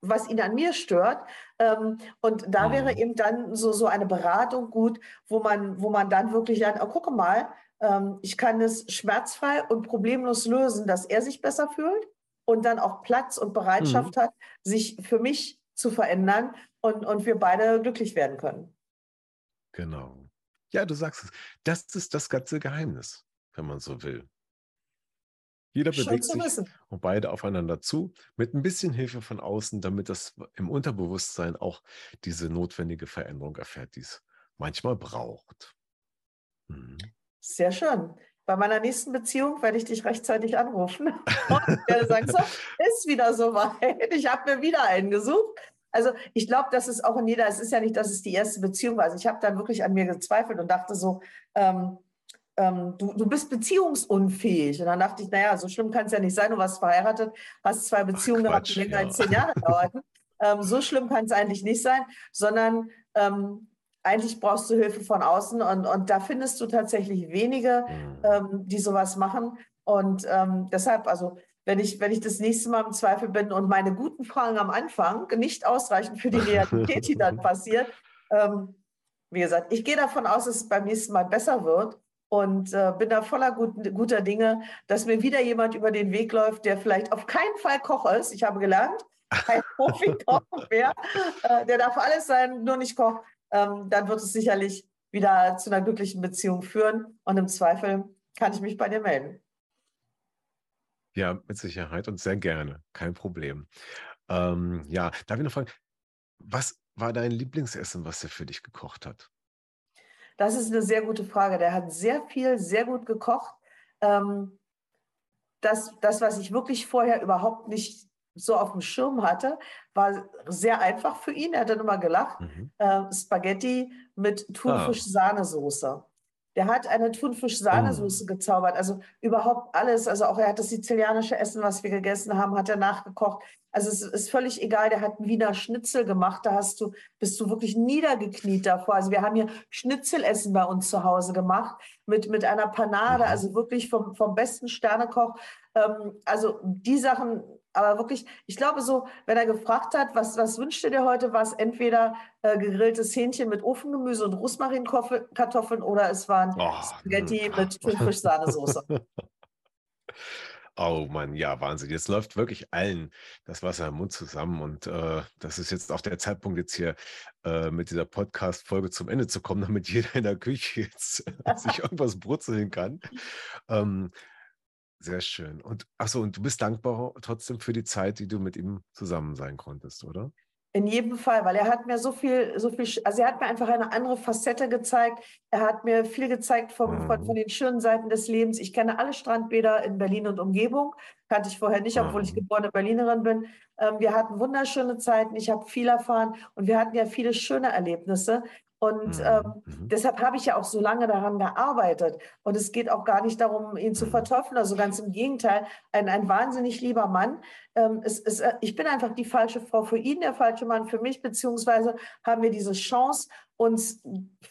was ihn an mir stört. Ähm, und da mhm. wäre eben dann so, so eine Beratung gut, wo man, wo man dann wirklich lernt, oh, gucke mal, ähm, ich kann es schmerzfrei und problemlos lösen, dass er sich besser fühlt und dann auch Platz und Bereitschaft mhm. hat, sich für mich zu verändern und, und wir beide glücklich werden können. Genau. Ja, du sagst es. Das ist das ganze Geheimnis, wenn man so will. Jeder bewegt sich und beide aufeinander zu, mit ein bisschen Hilfe von außen, damit das im Unterbewusstsein auch diese notwendige Veränderung erfährt, die es manchmal braucht. Mhm. Sehr schön. Bei meiner nächsten Beziehung werde ich dich rechtzeitig anrufen und werde sagen, so, ist wieder soweit. Ich habe mir wieder einen gesucht. Also ich glaube, das ist auch in jeder, es ist ja nicht, dass es die erste Beziehung war. Also ich habe dann wirklich an mir gezweifelt und dachte so, ähm, ähm, du, du bist beziehungsunfähig. Und dann dachte ich, naja, so schlimm kann es ja nicht sein. Du warst verheiratet, hast zwei Beziehungen gehabt, die länger ja. als zehn Jahre dauerten. Ähm, so schlimm kann es eigentlich nicht sein, sondern ähm, eigentlich brauchst du Hilfe von außen und, und da findest du tatsächlich wenige, mhm. ähm, die sowas machen. Und ähm, deshalb, also wenn ich, wenn ich das nächste Mal im Zweifel bin und meine guten Fragen am Anfang nicht ausreichen für die Realität, die dann passiert, ähm, wie gesagt, ich gehe davon aus, dass es beim nächsten Mal besser wird und äh, bin da voller gut, guter Dinge, dass mir wieder jemand über den Weg läuft, der vielleicht auf keinen Fall Koch ist. Ich habe gelernt, kein Profi-Koch mehr. Äh, der darf alles sein, nur nicht Koch. Ähm, dann wird es sicherlich wieder zu einer glücklichen Beziehung führen. Und im Zweifel kann ich mich bei dir melden. Ja, mit Sicherheit und sehr gerne. Kein Problem. Ähm, ja, darf ich noch fragen, was war dein Lieblingsessen, was er für dich gekocht hat? Das ist eine sehr gute Frage. Der hat sehr viel, sehr gut gekocht. Ähm, das, das, was ich wirklich vorher überhaupt nicht so auf dem Schirm hatte, war sehr einfach für ihn. Er hat dann immer gelacht. Mhm. Äh, Spaghetti mit Thunfisch-Sahnesoße. Der hat eine Thunfisch-Sahnesoße oh. gezaubert. Also überhaupt alles. Also auch er hat das sizilianische Essen, was wir gegessen haben, hat er nachgekocht. Also es ist völlig egal, der hat einen Wiener Schnitzel gemacht, da hast du, bist du wirklich niedergekniet davor. Also wir haben hier Schnitzelessen bei uns zu Hause gemacht mit, mit einer Panade, mhm. also wirklich vom, vom besten Sternekoch. Ähm, also die Sachen, aber wirklich, ich glaube so, wenn er gefragt hat, was, was wünscht ihr dir heute, war es entweder äh, gegrilltes Hähnchen mit Ofengemüse und Rosmarinkartoffeln oder es waren oh, Spaghetti mh. mit Thunfischsahnesoße. Oh Mann, ja, Wahnsinn. Jetzt läuft wirklich allen das Wasser im Mund zusammen. Und äh, das ist jetzt auch der Zeitpunkt, jetzt hier äh, mit dieser Podcast-Folge zum Ende zu kommen, damit jeder in der Küche jetzt sich irgendwas brutzeln kann. Ähm, sehr schön. Und achso, und du bist dankbar trotzdem für die Zeit, die du mit ihm zusammen sein konntest, oder? In jedem Fall, weil er hat mir so viel, so viel, also er hat mir einfach eine andere Facette gezeigt. Er hat mir viel gezeigt vom, mhm. von, von, den schönen Seiten des Lebens. Ich kenne alle Strandbäder in Berlin und Umgebung. Kannte ich vorher nicht, obwohl ich mhm. geborene Berlinerin bin. Ähm, wir hatten wunderschöne Zeiten. Ich habe viel erfahren und wir hatten ja viele schöne Erlebnisse. Und mhm. ähm, mhm. deshalb habe ich ja auch so lange daran gearbeitet. Und es geht auch gar nicht darum, ihn zu mhm. verteufeln. Also ganz im Gegenteil, ein, ein wahnsinnig lieber Mann. Ähm, es, es, äh, ich bin einfach die falsche Frau für ihn, der falsche Mann für mich, beziehungsweise haben wir diese Chance, uns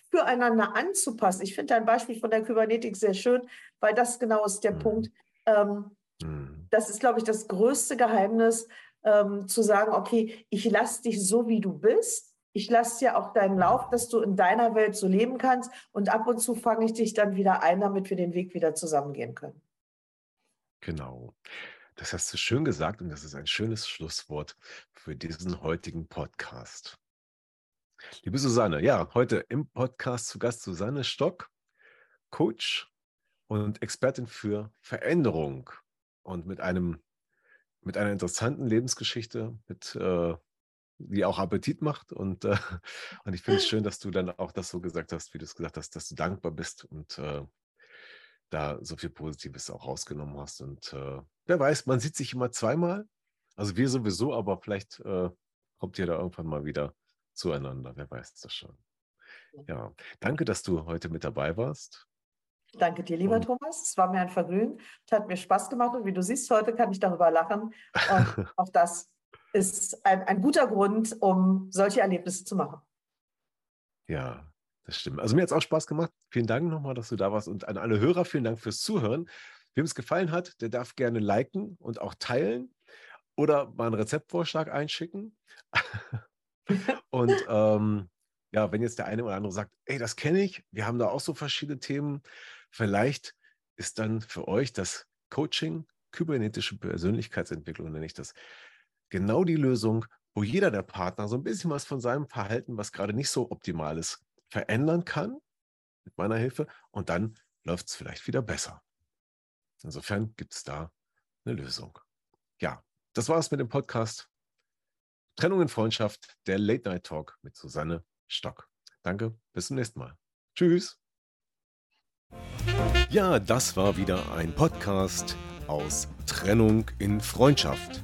füreinander anzupassen. Ich finde ein Beispiel von der Kybernetik sehr schön, weil das genau ist der mhm. Punkt. Ähm, mhm. das ist, glaube ich, das größte Geheimnis, ähm, zu sagen, okay, ich lasse dich so, wie du bist ich lasse dir auch deinen Lauf, dass du in deiner Welt so leben kannst. Und ab und zu fange ich dich dann wieder ein, damit wir den Weg wieder zusammengehen können. Genau. Das hast du schön gesagt und das ist ein schönes Schlusswort für diesen heutigen Podcast. Liebe Susanne, ja, heute im Podcast zu Gast Susanne Stock, Coach und Expertin für Veränderung und mit einem mit einer interessanten Lebensgeschichte, mit äh, die auch Appetit macht. Und, äh, und ich finde es schön, dass du dann auch das so gesagt hast, wie du es gesagt hast, dass du dankbar bist und äh, da so viel Positives auch rausgenommen hast. Und äh, wer weiß, man sieht sich immer zweimal. Also wir sowieso, aber vielleicht äh, kommt ihr da irgendwann mal wieder zueinander. Wer weiß das schon. Ja, danke, dass du heute mit dabei warst. Danke dir, lieber und Thomas. Es war mir ein Vergnügen. Es hat mir Spaß gemacht und wie du siehst, heute kann ich darüber lachen. Und auch das ist ein, ein guter Grund, um solche Erlebnisse zu machen. Ja, das stimmt. Also mir hat es auch Spaß gemacht. Vielen Dank nochmal, dass du da warst. Und an alle Hörer, vielen Dank fürs Zuhören. Wem es gefallen hat, der darf gerne liken und auch teilen oder mal einen Rezeptvorschlag einschicken. und ähm, ja, wenn jetzt der eine oder andere sagt, ey, das kenne ich, wir haben da auch so verschiedene Themen, vielleicht ist dann für euch das Coaching, kybernetische Persönlichkeitsentwicklung, nenne ich das, genau die Lösung, wo jeder der Partner so ein bisschen was von seinem Verhalten, was gerade nicht so optimal ist, verändern kann mit meiner Hilfe und dann läuft es vielleicht wieder besser. Insofern gibt es da eine Lösung. Ja, das war es mit dem Podcast Trennung in Freundschaft, der Late Night Talk mit Susanne Stock. Danke, bis zum nächsten Mal. Tschüss. Ja, das war wieder ein Podcast aus Trennung in Freundschaft